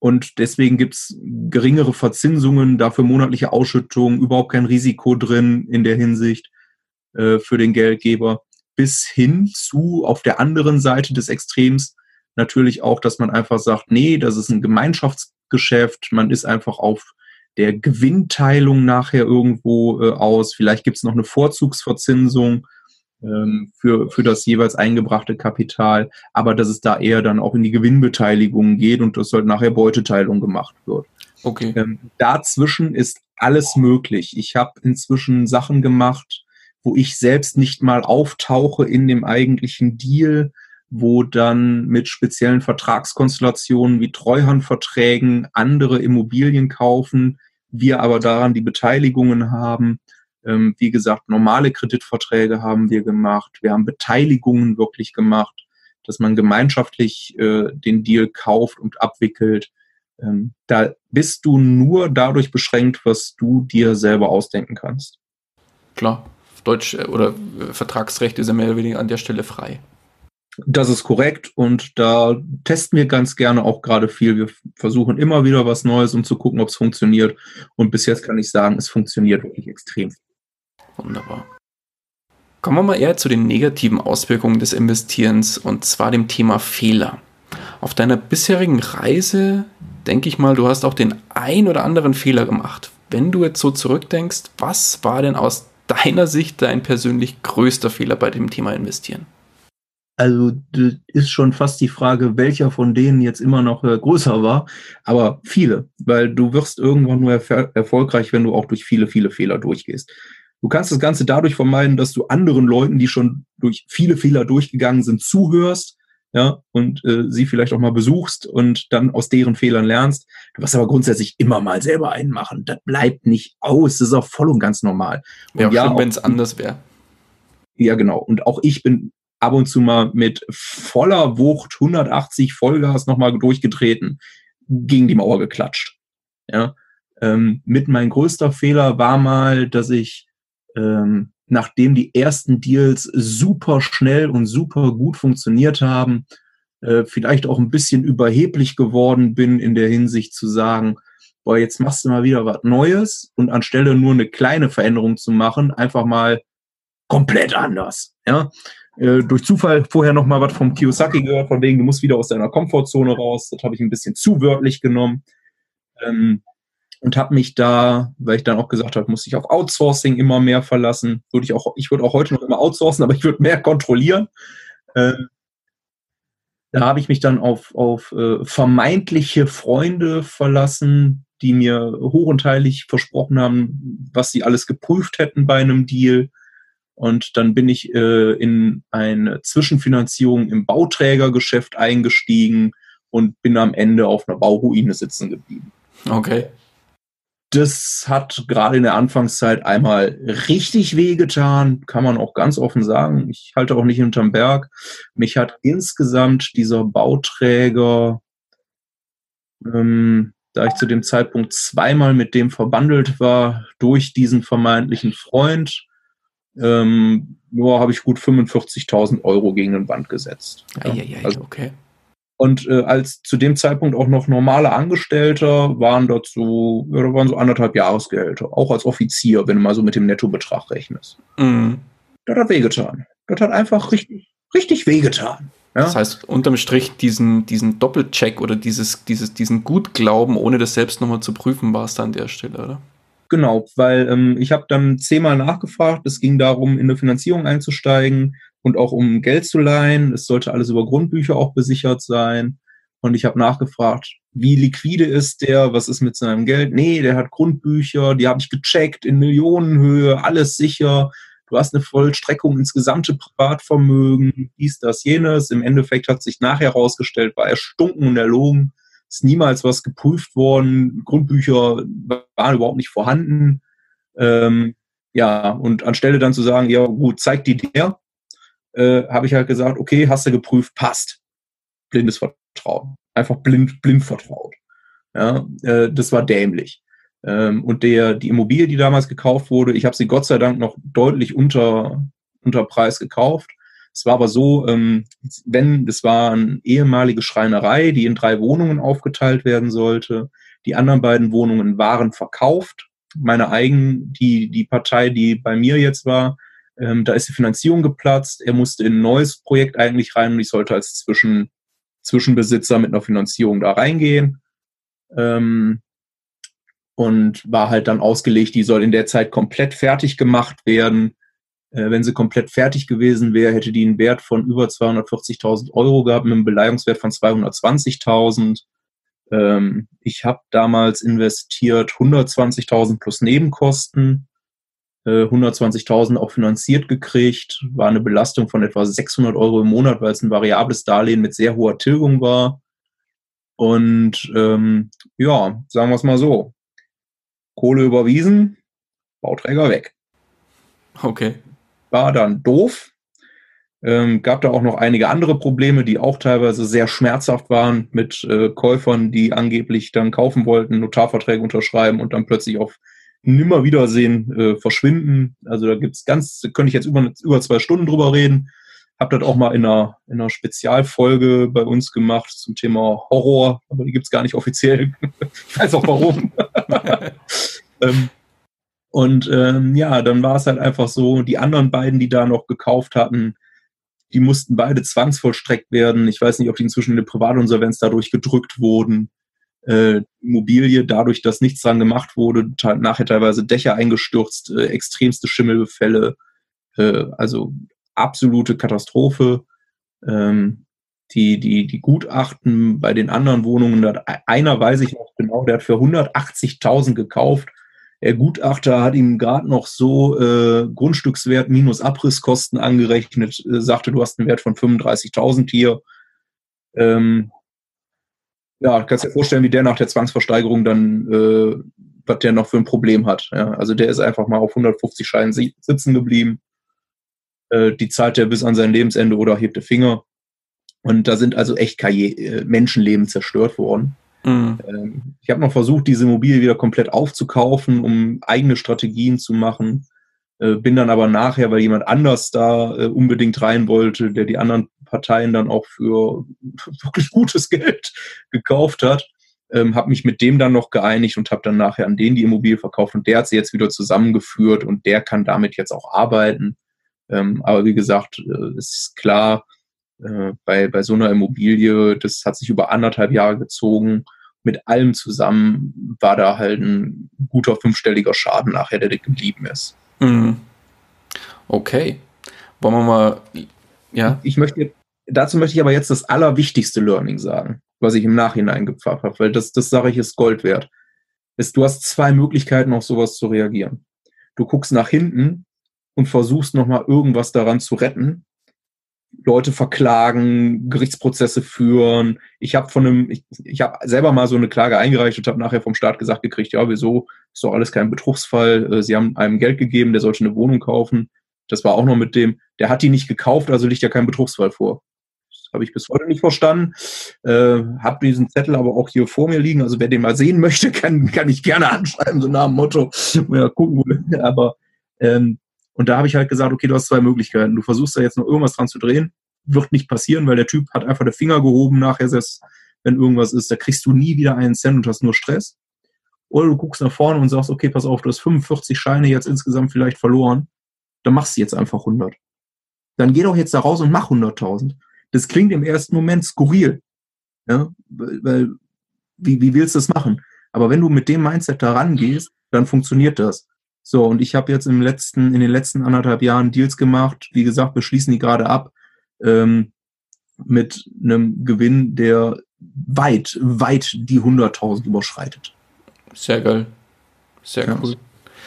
und deswegen gibt's geringere Verzinsungen, dafür monatliche Ausschüttungen, überhaupt kein Risiko drin in der Hinsicht äh, für den Geldgeber, bis hin zu auf der anderen Seite des Extrems natürlich auch, dass man einfach sagt, nee, das ist ein Gemeinschaftsgeschäft, man ist einfach auf der Gewinnteilung nachher irgendwo äh, aus, vielleicht gibt's noch eine Vorzugsverzinsung ähm, für, für das jeweils eingebrachte Kapital, aber dass es da eher dann auch in die Gewinnbeteiligung geht und dass halt nachher Beuteteilung gemacht wird. Okay. Ähm, dazwischen ist alles möglich. Ich habe inzwischen Sachen gemacht, wo ich selbst nicht mal auftauche in dem eigentlichen Deal, wo dann mit speziellen Vertragskonstellationen wie Treuhandverträgen andere Immobilien kaufen, wir aber daran die Beteiligungen haben ähm, wie gesagt, normale Kreditverträge haben wir gemacht. Wir haben Beteiligungen wirklich gemacht, dass man gemeinschaftlich äh, den Deal kauft und abwickelt. Ähm, da bist du nur dadurch beschränkt, was du dir selber ausdenken kannst. Klar, Deutsch äh, oder äh, Vertragsrecht ist ja mehr oder weniger an der Stelle frei. Das ist korrekt und da testen wir ganz gerne auch gerade viel. Wir versuchen immer wieder was Neues, um zu gucken, ob es funktioniert. Und bis jetzt kann ich sagen, es funktioniert wirklich extrem. Wunderbar. Kommen wir mal eher zu den negativen Auswirkungen des Investierens und zwar dem Thema Fehler. Auf deiner bisherigen Reise denke ich mal, du hast auch den ein oder anderen Fehler gemacht. Wenn du jetzt so zurückdenkst, was war denn aus deiner Sicht dein persönlich größter Fehler bei dem Thema Investieren? Also ist schon fast die Frage, welcher von denen jetzt immer noch äh, größer war, aber viele, weil du wirst irgendwann nur erf erfolgreich, wenn du auch durch viele, viele Fehler durchgehst. Du kannst das Ganze dadurch vermeiden, dass du anderen Leuten, die schon durch viele Fehler durchgegangen sind, zuhörst, ja, und äh, sie vielleicht auch mal besuchst und dann aus deren Fehlern lernst. Du wirst aber grundsätzlich immer mal selber einen machen. Das bleibt nicht aus. Das ist auch voll und ganz normal. Wäre ja, wenn es anders wäre. Ja, genau. Und auch ich bin ab und zu mal mit voller Wucht 180 Vollgas nochmal durchgetreten, gegen die Mauer geklatscht. Ja. Ähm, mit mein größter Fehler war mal, dass ich ähm, nachdem die ersten Deals super schnell und super gut funktioniert haben, äh, vielleicht auch ein bisschen überheblich geworden bin in der Hinsicht zu sagen, boah, jetzt machst du mal wieder was Neues und anstelle nur eine kleine Veränderung zu machen, einfach mal komplett anders. Ja, äh, durch Zufall vorher noch mal was vom Kiyosaki gehört, von wegen, du musst wieder aus deiner Komfortzone raus. Das habe ich ein bisschen zu wörtlich genommen. Ähm, und habe mich da, weil ich dann auch gesagt habe, muss ich auf Outsourcing immer mehr verlassen. Würde ich auch, ich würde auch heute noch immer outsourcen, aber ich würde mehr kontrollieren. Ähm, da habe ich mich dann auf, auf äh, vermeintliche Freunde verlassen, die mir hochenteilig versprochen haben, was sie alles geprüft hätten bei einem Deal. Und dann bin ich äh, in eine Zwischenfinanzierung im Bauträgergeschäft eingestiegen und bin am Ende auf einer Bauruine sitzen geblieben. Okay. Das hat gerade in der Anfangszeit einmal richtig wehgetan, kann man auch ganz offen sagen. Ich halte auch nicht hinterm Berg. Mich hat insgesamt dieser Bauträger, ähm, da ich zu dem Zeitpunkt zweimal mit dem verbandelt war, durch diesen vermeintlichen Freund, ähm, nur habe ich gut 45.000 Euro gegen den Band gesetzt. Ja. Ja, ja, also, okay. Und äh, als zu dem Zeitpunkt auch noch normale Angestellter waren dazu, ja, da waren so anderthalb Jahresgehälter, auch als Offizier, wenn du mal so mit dem Nettobetrag rechnest. Mhm. Das hat wehgetan. Das hat einfach richtig, richtig wehgetan. Ja? Das heißt, unterm Strich diesen, diesen Doppelcheck oder dieses, dieses, diesen Gutglauben, ohne das selbst nochmal zu prüfen, war es da an der Stelle, oder? Genau, weil ähm, ich habe dann zehnmal nachgefragt. Es ging darum, in eine Finanzierung einzusteigen und auch um Geld zu leihen. Es sollte alles über Grundbücher auch besichert sein. Und ich habe nachgefragt, wie liquide ist der, was ist mit seinem Geld? Nee, der hat Grundbücher, die habe ich gecheckt in Millionenhöhe, alles sicher. Du hast eine Vollstreckung ins gesamte Privatvermögen, dies, das, jenes. Im Endeffekt hat sich nachher herausgestellt, war erstunken und erlogen. Ist niemals was geprüft worden. Grundbücher waren überhaupt nicht vorhanden. Ähm, ja, und anstelle dann zu sagen, ja gut, zeig die dir, äh, habe ich halt gesagt, okay, hast du geprüft, passt. Blindes Vertrauen. Einfach blind, blind vertraut. Ja, äh, das war dämlich. Ähm, und der, die Immobilie, die damals gekauft wurde, ich habe sie Gott sei Dank noch deutlich unter, unter Preis gekauft. Es war aber so, ähm, wenn, das war eine ehemalige Schreinerei, die in drei Wohnungen aufgeteilt werden sollte. Die anderen beiden Wohnungen waren verkauft. Meine eigen, die, die Partei, die bei mir jetzt war, ähm, da ist die Finanzierung geplatzt. Er musste in ein neues Projekt eigentlich rein und ich sollte als Zwischen, Zwischenbesitzer mit einer Finanzierung da reingehen. Ähm, und war halt dann ausgelegt, die soll in der Zeit komplett fertig gemacht werden. Äh, wenn sie komplett fertig gewesen wäre, hätte die einen Wert von über 240.000 Euro gehabt, mit einem Beleihungswert von 220.000. Ähm, ich habe damals investiert 120.000 plus Nebenkosten 120.000 äh, auch finanziert gekriegt, war eine Belastung von etwa 600 Euro im Monat, weil es ein variables Darlehen mit sehr hoher Tilgung war. Und ähm, ja, sagen wir es mal so, Kohle überwiesen, Bauträger weg. Okay. War dann doof. Ähm, gab da auch noch einige andere Probleme, die auch teilweise sehr schmerzhaft waren mit äh, Käufern, die angeblich dann kaufen wollten, Notarverträge unterschreiben und dann plötzlich auf nimmer Wiedersehen äh, verschwinden. Also da gibt's ganz, da könnte ich jetzt über, über zwei Stunden drüber reden. Hab das auch mal in einer, in einer Spezialfolge bei uns gemacht zum Thema Horror, aber die gibt's gar nicht offiziell. ich weiß auch warum. ähm, und ähm, ja, dann war es halt einfach so, die anderen beiden, die da noch gekauft hatten, die mussten beide zwangsvollstreckt werden. Ich weiß nicht, ob die inzwischen in eine Privatinsolvenz dadurch gedrückt wurden äh, Immobilie, dadurch, dass nichts dran gemacht wurde, nachher teilweise Dächer eingestürzt, äh, extremste Schimmelbefälle, äh, also absolute Katastrophe. Ähm, die, die, die Gutachten bei den anderen Wohnungen, da, einer weiß ich noch genau, der hat für 180.000 gekauft. Der Gutachter hat ihm gerade noch so äh, Grundstückswert minus Abrisskosten angerechnet, äh, sagte, du hast einen Wert von 35.000 hier. Ähm, ja, kannst dir vorstellen, wie der nach der Zwangsversteigerung dann, äh, was der noch für ein Problem hat. Ja? Also der ist einfach mal auf 150 Scheinen sitzen geblieben. Äh, die zahlt er bis an sein Lebensende oder hebt den Finger. Und da sind also echt Karriere, äh, Menschenleben zerstört worden. Mhm. Ähm, ich habe noch versucht, diese Immobilie wieder komplett aufzukaufen, um eigene Strategien zu machen. Äh, bin dann aber nachher, weil jemand anders da äh, unbedingt rein wollte, der die anderen Parteien dann auch für wirklich gutes Geld gekauft hat, ähm, habe mich mit dem dann noch geeinigt und habe dann nachher an den die Immobilie verkauft und der hat sie jetzt wieder zusammengeführt und der kann damit jetzt auch arbeiten. Ähm, aber wie gesagt, äh, ist klar, äh, bei, bei so einer Immobilie, das hat sich über anderthalb Jahre gezogen. Mit allem zusammen war da halt ein guter fünfstelliger Schaden nachher, der geblieben ist. Mhm. Okay. Wollen wir mal, ja? Ich möchte, dazu möchte ich aber jetzt das allerwichtigste Learning sagen was ich im Nachhinein gepfafft habe, weil das, das sage ich, ist Gold wert. Ist, du hast zwei Möglichkeiten, auf sowas zu reagieren. Du guckst nach hinten und versuchst nochmal irgendwas daran zu retten. Leute verklagen, Gerichtsprozesse führen. Ich habe von einem, ich, ich habe selber mal so eine Klage eingereicht und habe nachher vom Staat gesagt gekriegt, ja, wieso, ist doch alles kein Betrugsfall. Äh, sie haben einem Geld gegeben, der sollte eine Wohnung kaufen. Das war auch noch mit dem, der hat die nicht gekauft, also liegt ja kein Betrugsfall vor habe ich bis heute nicht verstanden. Äh, habe diesen Zettel aber auch hier vor mir liegen. Also wer den mal sehen möchte, kann, kann ich gerne anschreiben, so nach dem Motto. Ja, gucken, wo, aber ähm, und da habe ich halt gesagt, okay, du hast zwei Möglichkeiten. Du versuchst da jetzt noch irgendwas dran zu drehen. Wird nicht passieren, weil der Typ hat einfach den Finger gehoben nachher, selbst wenn irgendwas ist, da kriegst du nie wieder einen Cent und hast nur Stress. Oder du guckst nach vorne und sagst, okay, pass auf, du hast 45 Scheine jetzt insgesamt vielleicht verloren. Dann machst du jetzt einfach 100. Dann geh doch jetzt da raus und mach 100.000. Das klingt im ersten Moment skurril. Ja, weil, wie, wie willst du das machen? Aber wenn du mit dem Mindset da rangehst, dann funktioniert das. So, und ich habe jetzt im letzten, in den letzten anderthalb Jahren Deals gemacht. Wie gesagt, beschließen die gerade ab ähm, mit einem Gewinn, der weit, weit die 100.000 überschreitet. Sehr geil. Sehr ja. cool.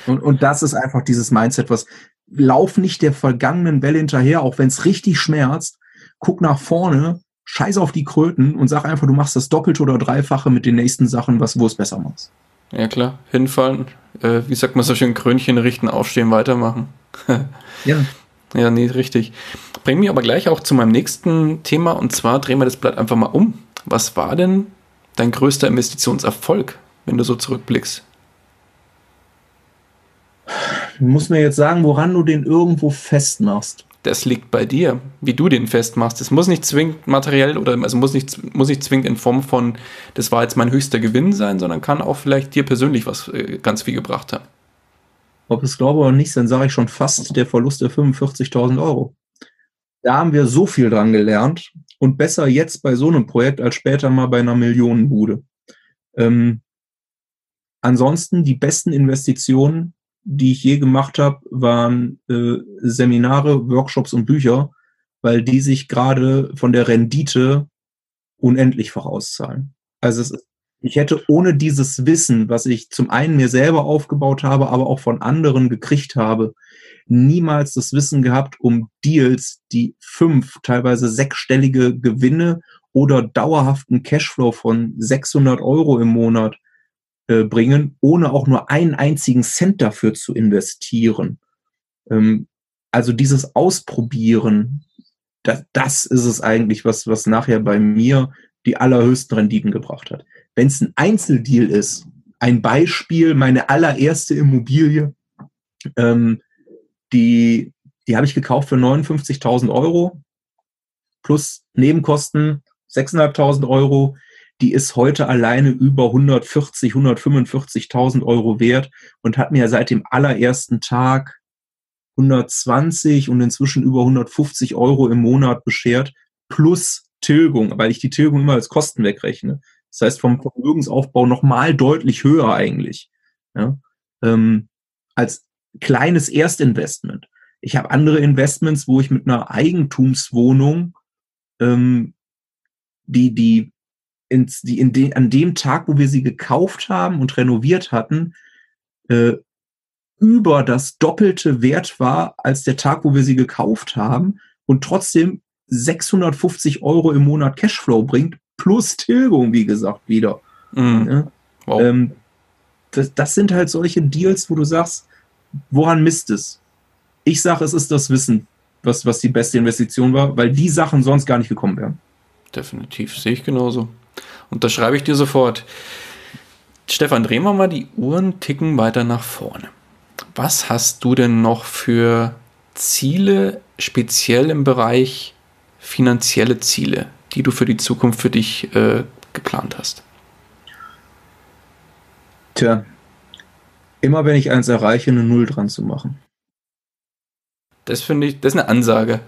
Und, und das ist einfach dieses Mindset, was lauf nicht der vergangenen Welle hinterher, auch wenn es richtig schmerzt, guck nach vorne, scheiß auf die Kröten und sag einfach, du machst das Doppelte oder Dreifache mit den nächsten Sachen, was, wo es besser machst. Ja, klar. Hinfallen, äh, wie sagt man so schön, Krönchen richten, aufstehen, weitermachen. ja. Ja, nee, richtig. Bring mich aber gleich auch zu meinem nächsten Thema und zwar drehen wir das Blatt einfach mal um. Was war denn dein größter Investitionserfolg, wenn du so zurückblickst? Du musst mir jetzt sagen, woran du den irgendwo festmachst das liegt bei dir, wie du den festmachst. Es muss nicht zwingend materiell oder also muss nicht, muss nicht zwingend in Form von, das war jetzt mein höchster Gewinn sein, sondern kann auch vielleicht dir persönlich was äh, ganz viel gebracht haben. Ob es glaube oder nicht, dann sage ich schon fast der Verlust der 45.000 Euro. Da haben wir so viel dran gelernt und besser jetzt bei so einem Projekt als später mal bei einer Millionenbude. Ähm, ansonsten die besten Investitionen die ich je gemacht habe, waren äh, Seminare, Workshops und Bücher, weil die sich gerade von der Rendite unendlich vorauszahlen. Also es, ich hätte ohne dieses Wissen, was ich zum einen mir selber aufgebaut habe, aber auch von anderen gekriegt habe, niemals das Wissen gehabt, um Deals, die fünf, teilweise sechsstellige Gewinne oder dauerhaften Cashflow von 600 Euro im Monat äh, bringen, ohne auch nur einen einzigen Cent dafür zu investieren. Ähm, also dieses Ausprobieren, das, das ist es eigentlich, was, was nachher bei mir die allerhöchsten Renditen gebracht hat. Wenn es ein Einzeldeal ist, ein Beispiel, meine allererste Immobilie, ähm, die, die habe ich gekauft für 59.000 Euro plus Nebenkosten 6.500 Euro die ist heute alleine über 140, 145.000 Euro wert und hat mir seit dem allerersten Tag 120 und inzwischen über 150 Euro im Monat beschert, plus Tilgung, weil ich die Tilgung immer als Kosten wegrechne. Das heißt, vom Vermögensaufbau nochmal deutlich höher eigentlich. Ja? Ähm, als kleines Erstinvestment. Ich habe andere Investments, wo ich mit einer Eigentumswohnung ähm, die, die ins, die in de, an dem Tag, wo wir sie gekauft haben und renoviert hatten, äh, über das Doppelte wert war als der Tag, wo wir sie gekauft haben und trotzdem 650 Euro im Monat Cashflow bringt, plus Tilgung, wie gesagt, wieder. Mhm. Ja? Wow. Ähm, das, das sind halt solche Deals, wo du sagst, woran misst es? Ich sage, es ist das Wissen, was, was die beste Investition war, weil die Sachen sonst gar nicht gekommen wären. Definitiv, sehe ich genauso. Und das schreibe ich dir sofort. Stefan, drehen wir mal die Uhren ticken weiter nach vorne. Was hast du denn noch für Ziele, speziell im Bereich finanzielle Ziele, die du für die Zukunft für dich äh, geplant hast? Tja, immer wenn ich eins erreiche, eine Null dran zu machen. Das finde ich, das ist eine Ansage.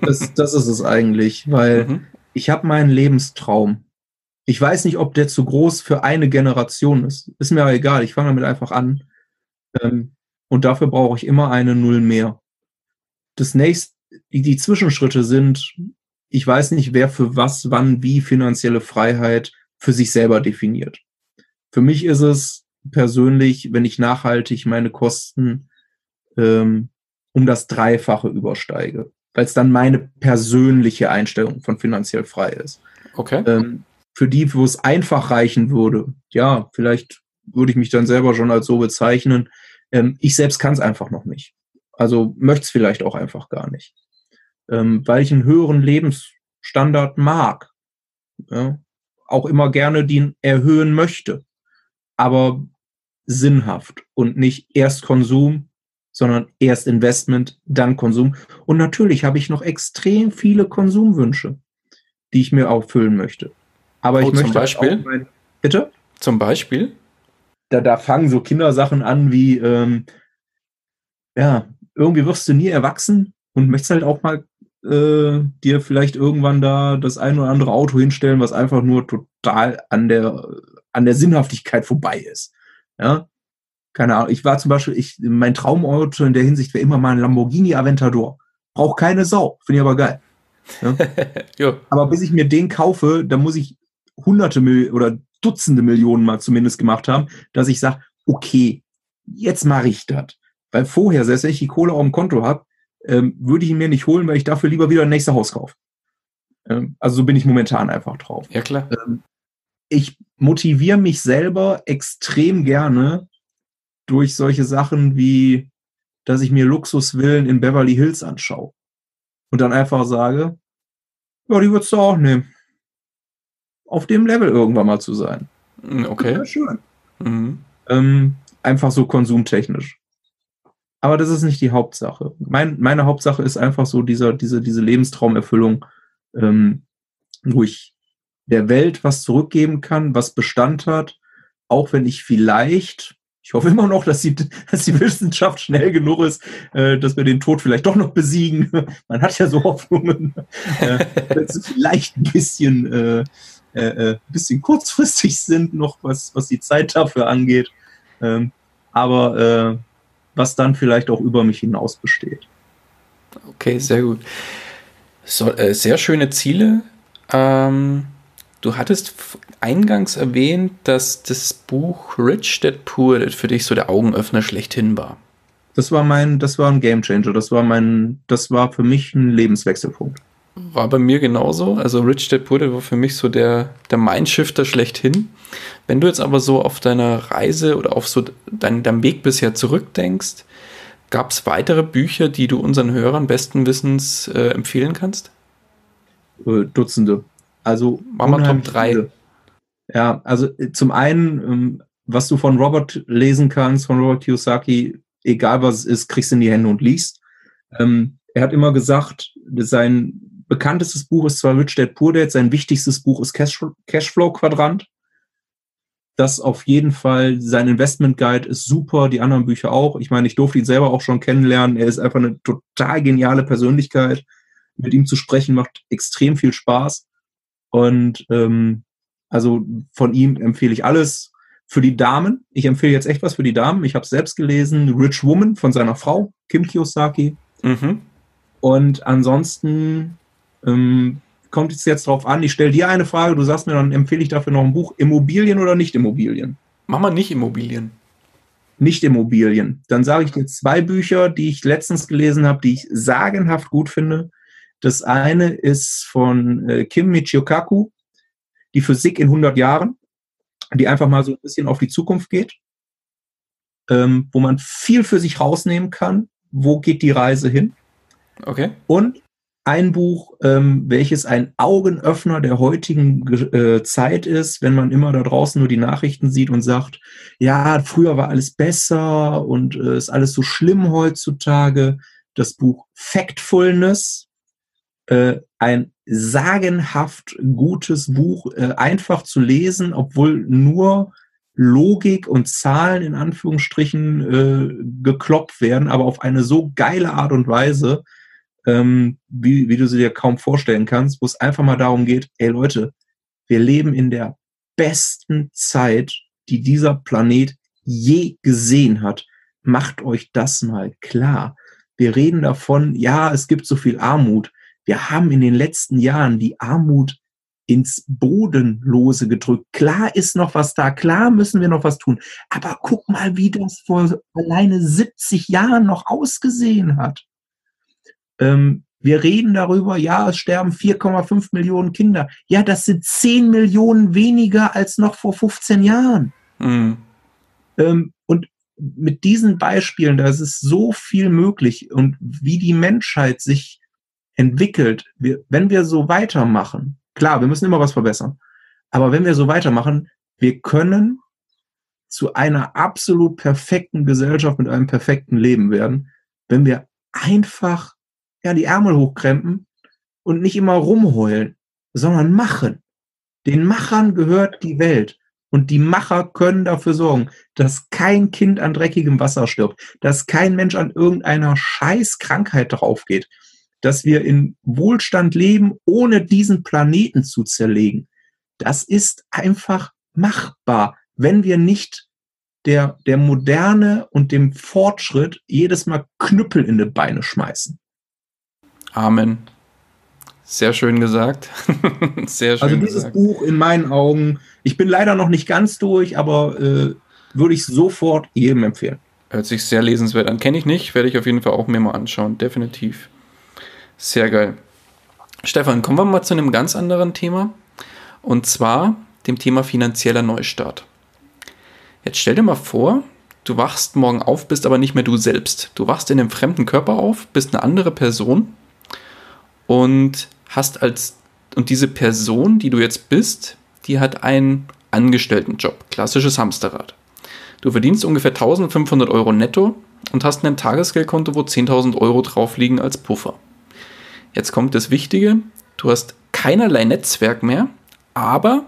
das, das ist es eigentlich, weil mhm. ich habe meinen Lebenstraum. Ich weiß nicht, ob der zu groß für eine Generation ist. Ist mir aber egal, ich fange damit einfach an. Ähm, und dafür brauche ich immer eine Null mehr. Das nächste, die, die Zwischenschritte sind, ich weiß nicht, wer für was, wann, wie finanzielle Freiheit für sich selber definiert. Für mich ist es persönlich, wenn ich nachhaltig meine Kosten ähm, um das Dreifache übersteige, weil es dann meine persönliche Einstellung von finanziell frei ist. Okay. Ähm, für die, wo es einfach reichen würde, ja, vielleicht würde ich mich dann selber schon als so bezeichnen. Ähm, ich selbst kann es einfach noch nicht. Also möchte es vielleicht auch einfach gar nicht. Ähm, weil ich einen höheren Lebensstandard mag. Ja, auch immer gerne den erhöhen möchte. Aber sinnhaft und nicht erst Konsum, sondern erst Investment, dann Konsum. Und natürlich habe ich noch extrem viele Konsumwünsche, die ich mir auffüllen möchte. Aber oh, ich möchte zum Beispiel? Mein, bitte? Zum Beispiel? Da, da fangen so Kindersachen an wie, ähm, ja, irgendwie wirst du nie erwachsen und möchtest halt auch mal äh, dir vielleicht irgendwann da das ein oder andere Auto hinstellen, was einfach nur total an der, an der Sinnhaftigkeit vorbei ist. Ja, keine Ahnung, ich war zum Beispiel, ich, mein Traumauto in der Hinsicht wäre immer mal ein Lamborghini Aventador. Braucht keine Sau, finde ich aber geil. Ja? aber bis ich mir den kaufe, da muss ich hunderte oder Dutzende Millionen mal zumindest gemacht haben, dass ich sage, okay, jetzt mache ich das. Weil vorher, selbst wenn ich die Kohle auf dem Konto habe, ähm, würde ich ihn mir nicht holen, weil ich dafür lieber wieder ein nächstes Haus kaufe. Ähm, also so bin ich momentan einfach drauf. Ja, klar. Ähm, ich motiviere mich selber extrem gerne, durch solche Sachen wie, dass ich mir Luxusvillen in Beverly Hills anschaue und dann einfach sage, ja, die würdest du auch nehmen. Auf dem Level irgendwann mal zu sein. Hm, okay. Ja, schön. Mhm. Ähm, einfach so konsumtechnisch. Aber das ist nicht die Hauptsache. Mein, meine Hauptsache ist einfach so dieser, diese, diese Lebenstraumerfüllung, ähm, wo ich der Welt was zurückgeben kann, was Bestand hat, auch wenn ich vielleicht ich hoffe immer noch, dass die, dass die Wissenschaft schnell genug ist, äh, dass wir den Tod vielleicht doch noch besiegen. Man hat ja so Hoffnungen, äh, dass sie vielleicht ein bisschen, äh, äh, äh, bisschen kurzfristig sind, noch was, was die Zeit dafür angeht. Ähm, aber äh, was dann vielleicht auch über mich hinaus besteht. Okay, sehr gut. So, äh, sehr schöne Ziele. Ähm, Du hattest eingangs erwähnt, dass das Buch Rich Dad Poor Dad für dich so der Augenöffner schlechthin war. Das war mein, das war ein Gamechanger. Das war mein, das war für mich ein Lebenswechselpunkt. War bei mir genauso. Also Rich Dad Poor Dad war für mich so der, der Mindshifter schlechthin. Wenn du jetzt aber so auf deiner Reise oder auf so deinen, deinem Weg bisher zurückdenkst, gab es weitere Bücher, die du unseren Hörern besten Wissens äh, empfehlen kannst? Äh, Dutzende. Also wir Top 3. Ja, also äh, zum einen, ähm, was du von Robert lesen kannst, von Robert Kiyosaki, egal was es ist, kriegst du in die Hände und liest. Ähm, er hat immer gesagt, sein bekanntestes Buch ist zwar Rich Dad Poor Dad, sein wichtigstes Buch ist Cashflow Quadrant. Das auf jeden Fall, sein Investment Guide ist super, die anderen Bücher auch. Ich meine, ich durfte ihn selber auch schon kennenlernen. Er ist einfach eine total geniale Persönlichkeit. Mit ihm zu sprechen macht extrem viel Spaß. Und ähm, also von ihm empfehle ich alles. Für die Damen, ich empfehle jetzt echt was für die Damen. Ich habe es selbst gelesen, Rich Woman von seiner Frau, Kim Kiyosaki. Mhm. Und ansonsten ähm, kommt es jetzt drauf an, ich stelle dir eine Frage, du sagst mir, dann empfehle ich dafür noch ein Buch, Immobilien oder nicht Immobilien? Mach mal nicht Immobilien. Nicht Immobilien. Dann sage ich dir zwei Bücher, die ich letztens gelesen habe, die ich sagenhaft gut finde. Das eine ist von äh, Kim Michiokaku, die Physik in 100 Jahren, die einfach mal so ein bisschen auf die Zukunft geht, ähm, wo man viel für sich rausnehmen kann. Wo geht die Reise hin? Okay. Und ein Buch, ähm, welches ein Augenöffner der heutigen äh, Zeit ist, wenn man immer da draußen nur die Nachrichten sieht und sagt, ja, früher war alles besser und äh, ist alles so schlimm heutzutage. Das Buch Factfulness äh, ein sagenhaft gutes Buch, äh, einfach zu lesen, obwohl nur Logik und Zahlen in Anführungsstrichen äh, gekloppt werden, aber auf eine so geile Art und Weise, ähm, wie, wie du sie dir kaum vorstellen kannst, wo es einfach mal darum geht, ey Leute, wir leben in der besten Zeit, die dieser Planet je gesehen hat. Macht euch das mal klar. Wir reden davon, ja, es gibt so viel Armut. Wir haben in den letzten Jahren die Armut ins Bodenlose gedrückt. Klar ist noch was da, klar müssen wir noch was tun. Aber guck mal, wie das vor alleine 70 Jahren noch ausgesehen hat. Ähm, wir reden darüber, ja, es sterben 4,5 Millionen Kinder. Ja, das sind 10 Millionen weniger als noch vor 15 Jahren. Mhm. Ähm, und mit diesen Beispielen, da ist so viel möglich und wie die Menschheit sich entwickelt, wir, wenn wir so weitermachen, klar, wir müssen immer was verbessern, aber wenn wir so weitermachen, wir können zu einer absolut perfekten Gesellschaft mit einem perfekten Leben werden, wenn wir einfach ja, die Ärmel hochkrempen und nicht immer rumheulen, sondern machen. Den Machern gehört die Welt. Und die Macher können dafür sorgen, dass kein Kind an dreckigem Wasser stirbt, dass kein Mensch an irgendeiner Scheißkrankheit draufgeht, dass wir in Wohlstand leben, ohne diesen Planeten zu zerlegen. Das ist einfach machbar, wenn wir nicht der, der Moderne und dem Fortschritt jedes Mal Knüppel in die Beine schmeißen. Amen. Sehr schön gesagt. Sehr schön also dieses gesagt. Buch in meinen Augen, ich bin leider noch nicht ganz durch, aber äh, würde ich sofort jedem empfehlen. Hört sich sehr lesenswert an. Kenne ich nicht, werde ich auf jeden Fall auch mir mal anschauen. Definitiv. Sehr geil. Stefan, kommen wir mal zu einem ganz anderen Thema. Und zwar dem Thema finanzieller Neustart. Jetzt stell dir mal vor, du wachst morgen auf, bist aber nicht mehr du selbst. Du wachst in einem fremden Körper auf, bist eine andere Person und hast als und diese Person, die du jetzt bist, die hat einen Angestelltenjob, klassisches Hamsterrad. Du verdienst ungefähr 1500 Euro netto und hast ein Tagesgeldkonto, wo 10.000 Euro drauf liegen als Puffer. Jetzt kommt das Wichtige, du hast keinerlei Netzwerk mehr, aber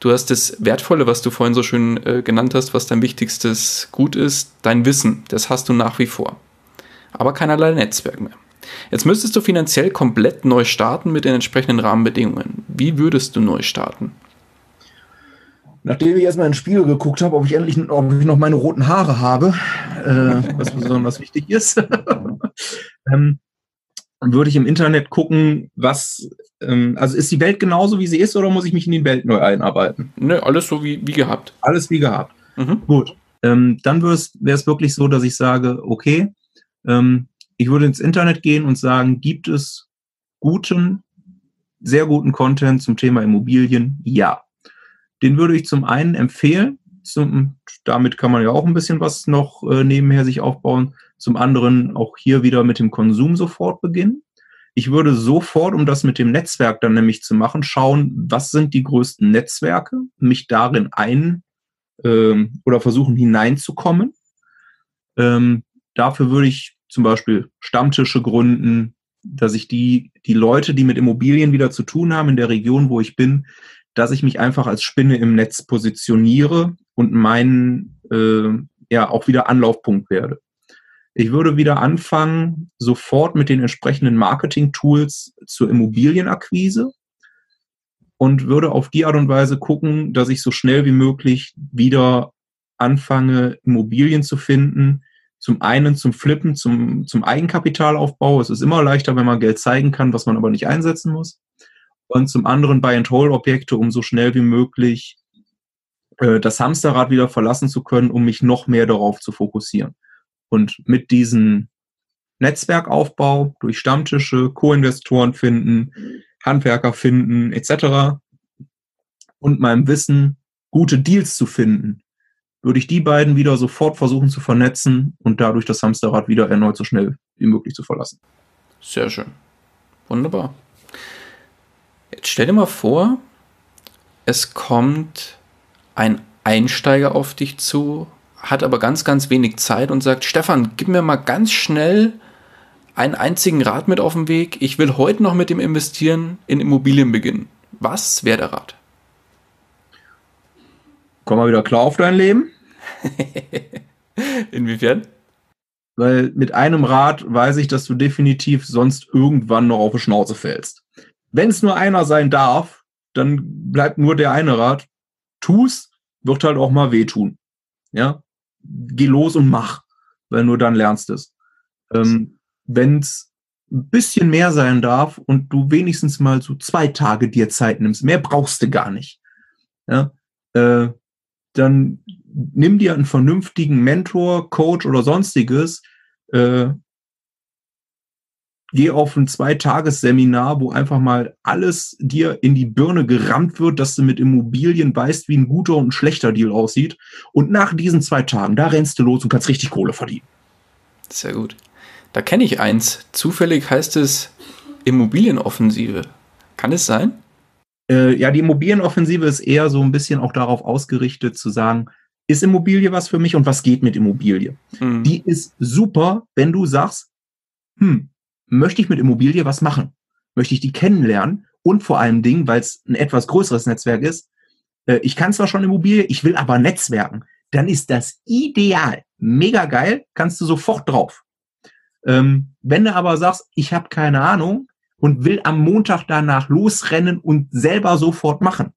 du hast das Wertvolle, was du vorhin so schön äh, genannt hast, was dein wichtigstes Gut ist, dein Wissen, das hast du nach wie vor. Aber keinerlei Netzwerk mehr. Jetzt müsstest du finanziell komplett neu starten mit den entsprechenden Rahmenbedingungen. Wie würdest du neu starten? Nachdem ich erstmal ins Spiegel geguckt habe, ob ich endlich ob ich noch meine roten Haare habe, äh, was besonders wichtig ist, ähm, würde ich im Internet gucken, was, ähm, also ist die Welt genauso, wie sie ist, oder muss ich mich in die Welt neu einarbeiten? Ne, alles so wie, wie gehabt. Alles wie gehabt. Mhm. Gut. Ähm, dann wäre es wirklich so, dass ich sage, okay, ähm, ich würde ins Internet gehen und sagen, gibt es guten, sehr guten Content zum Thema Immobilien? Ja. Den würde ich zum einen empfehlen. Zum, damit kann man ja auch ein bisschen was noch äh, nebenher sich aufbauen. Zum anderen auch hier wieder mit dem Konsum sofort beginnen. Ich würde sofort, um das mit dem Netzwerk dann nämlich zu machen, schauen, was sind die größten Netzwerke, mich darin ein äh, oder versuchen hineinzukommen. Ähm, dafür würde ich zum Beispiel Stammtische gründen, dass ich die, die Leute, die mit Immobilien wieder zu tun haben in der Region, wo ich bin, dass ich mich einfach als Spinne im Netz positioniere und meinen äh, ja auch wieder Anlaufpunkt werde. Ich würde wieder anfangen, sofort mit den entsprechenden Marketing-Tools zur Immobilienakquise und würde auf die Art und Weise gucken, dass ich so schnell wie möglich wieder anfange, Immobilien zu finden, zum einen zum Flippen, zum, zum Eigenkapitalaufbau. Es ist immer leichter, wenn man Geld zeigen kann, was man aber nicht einsetzen muss. Und zum anderen Buy-and-Hold-Objekte, um so schnell wie möglich äh, das Hamsterrad wieder verlassen zu können, um mich noch mehr darauf zu fokussieren. Und mit diesem Netzwerkaufbau durch Stammtische, Co-Investoren finden, Handwerker finden, etc. und meinem Wissen gute Deals zu finden, würde ich die beiden wieder sofort versuchen zu vernetzen und dadurch das Hamsterrad wieder erneut so schnell wie möglich zu verlassen. Sehr schön. Wunderbar. Jetzt stell dir mal vor, es kommt ein Einsteiger auf dich zu, hat aber ganz, ganz wenig Zeit und sagt, Stefan, gib mir mal ganz schnell einen einzigen Rat mit auf den Weg. Ich will heute noch mit dem Investieren in Immobilien beginnen. Was wäre der Rat? Komm mal wieder klar auf dein Leben. Inwiefern? Weil mit einem Rad weiß ich, dass du definitiv sonst irgendwann noch auf die Schnauze fällst. Wenn es nur einer sein darf, dann bleibt nur der eine Rat. Tu's, wird halt auch mal wehtun. Ja, geh los und mach, weil nur dann lernst es. Ähm, Wenn es ein bisschen mehr sein darf und du wenigstens mal so zwei Tage dir Zeit nimmst, mehr brauchst du gar nicht. Ja, äh, dann nimm dir einen vernünftigen Mentor, Coach oder sonstiges, äh, geh auf ein Zweitagesseminar, wo einfach mal alles dir in die Birne gerammt wird, dass du mit Immobilien weißt, wie ein guter und ein schlechter Deal aussieht. Und nach diesen zwei Tagen, da rennst du los und kannst richtig Kohle verdienen. Sehr gut. Da kenne ich eins. Zufällig heißt es Immobilienoffensive. Kann es sein? Äh, ja, die Immobilienoffensive ist eher so ein bisschen auch darauf ausgerichtet zu sagen, ist Immobilie was für mich und was geht mit Immobilie? Mhm. Die ist super, wenn du sagst, hm, möchte ich mit Immobilie was machen? Möchte ich die kennenlernen? Und vor allem Dingen, weil es ein etwas größeres Netzwerk ist, äh, ich kann zwar schon Immobilie, ich will aber Netzwerken. Dann ist das ideal. Mega geil, kannst du sofort drauf. Ähm, wenn du aber sagst, ich habe keine Ahnung und will am Montag danach losrennen und selber sofort machen,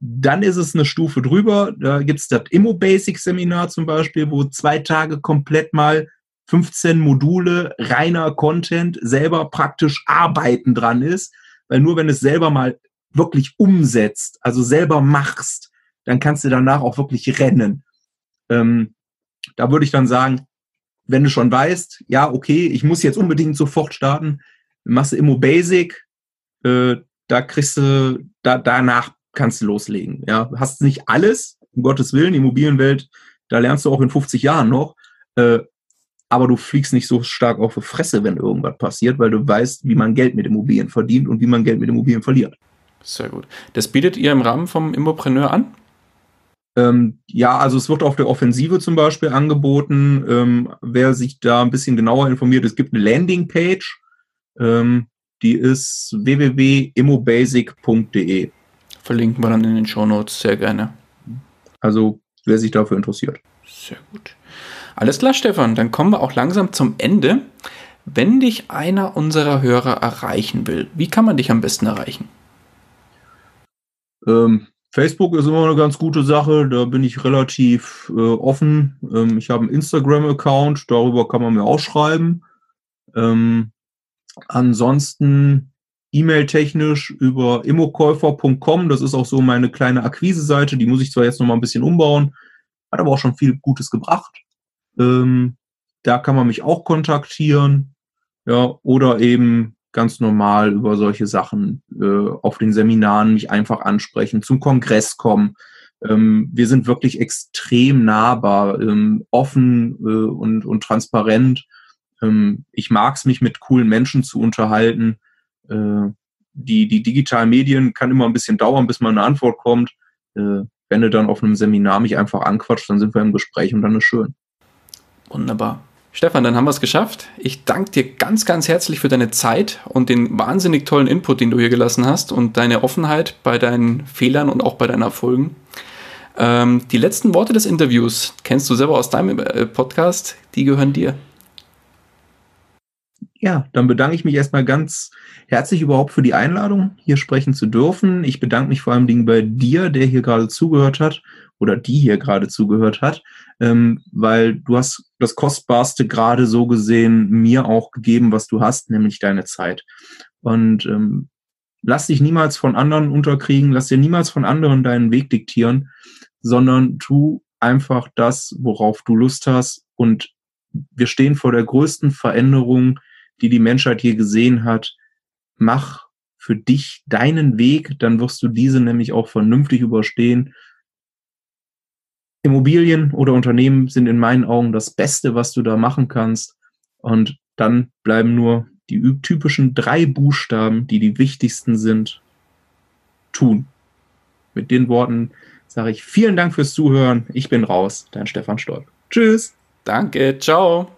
dann ist es eine Stufe drüber. Da gibt's das Immo Basic Seminar zum Beispiel, wo zwei Tage komplett mal 15 Module, reiner Content, selber praktisch arbeiten dran ist. Weil nur wenn es selber mal wirklich umsetzt, also selber machst, dann kannst du danach auch wirklich rennen. Ähm, da würde ich dann sagen, wenn du schon weißt, ja, okay, ich muss jetzt unbedingt sofort starten, machst du Immo Basic, äh, da kriegst du, da, danach kannst du loslegen. Ja, hast nicht alles, um Gottes Willen, Immobilienwelt, da lernst du auch in 50 Jahren noch. Äh, aber du fliegst nicht so stark auf die Fresse, wenn irgendwas passiert, weil du weißt, wie man Geld mit Immobilien verdient und wie man Geld mit Immobilien verliert. Sehr gut. Das bietet ihr im Rahmen vom Immopreneur an? Ähm, ja, also es wird auf der Offensive zum Beispiel angeboten. Ähm, wer sich da ein bisschen genauer informiert, es gibt eine Landingpage, ähm, die ist www.immobasic.de. Verlinken wir dann in den Show Notes sehr gerne. Also wer sich dafür interessiert. Sehr gut. Alles klar, Stefan, dann kommen wir auch langsam zum Ende. Wenn dich einer unserer Hörer erreichen will, wie kann man dich am besten erreichen? Ähm, Facebook ist immer eine ganz gute Sache, da bin ich relativ äh, offen. Ähm, ich habe einen Instagram-Account, darüber kann man mir auch schreiben. Ähm, ansonsten E-Mail-technisch über immokäufer.com, das ist auch so meine kleine Akquise-Seite, die muss ich zwar jetzt noch mal ein bisschen umbauen, hat aber auch schon viel Gutes gebracht. Ähm, da kann man mich auch kontaktieren. Ja, oder eben ganz normal über solche Sachen äh, auf den Seminaren mich einfach ansprechen, zum Kongress kommen. Ähm, wir sind wirklich extrem nahbar, ähm, offen äh, und, und transparent. Ähm, ich mag es, mich mit coolen Menschen zu unterhalten. Äh, die, die digitalen Medien kann immer ein bisschen dauern, bis mal eine Antwort kommt. Äh, wenn du dann auf einem Seminar mich einfach anquatscht, dann sind wir im Gespräch und dann ist schön. Wunderbar. Stefan, dann haben wir es geschafft. Ich danke dir ganz, ganz herzlich für deine Zeit und den wahnsinnig tollen Input, den du hier gelassen hast und deine Offenheit bei deinen Fehlern und auch bei deinen Erfolgen. Ähm, die letzten Worte des Interviews kennst du selber aus deinem äh, Podcast, die gehören dir. Ja, dann bedanke ich mich erstmal ganz herzlich überhaupt für die Einladung, hier sprechen zu dürfen. Ich bedanke mich vor allem Dingen bei dir, der hier gerade zugehört hat oder die hier gerade zugehört hat, ähm, weil du hast das Kostbarste gerade so gesehen mir auch gegeben, was du hast, nämlich deine Zeit. Und ähm, lass dich niemals von anderen unterkriegen, lass dir niemals von anderen deinen Weg diktieren, sondern tu einfach das, worauf du Lust hast. Und wir stehen vor der größten Veränderung, die die Menschheit hier gesehen hat. Mach für dich deinen Weg, dann wirst du diese nämlich auch vernünftig überstehen Immobilien oder Unternehmen sind in meinen Augen das Beste, was du da machen kannst. Und dann bleiben nur die typischen drei Buchstaben, die die wichtigsten sind, tun. Mit den Worten sage ich vielen Dank fürs Zuhören. Ich bin raus, dein Stefan Stolp. Tschüss. Danke, ciao.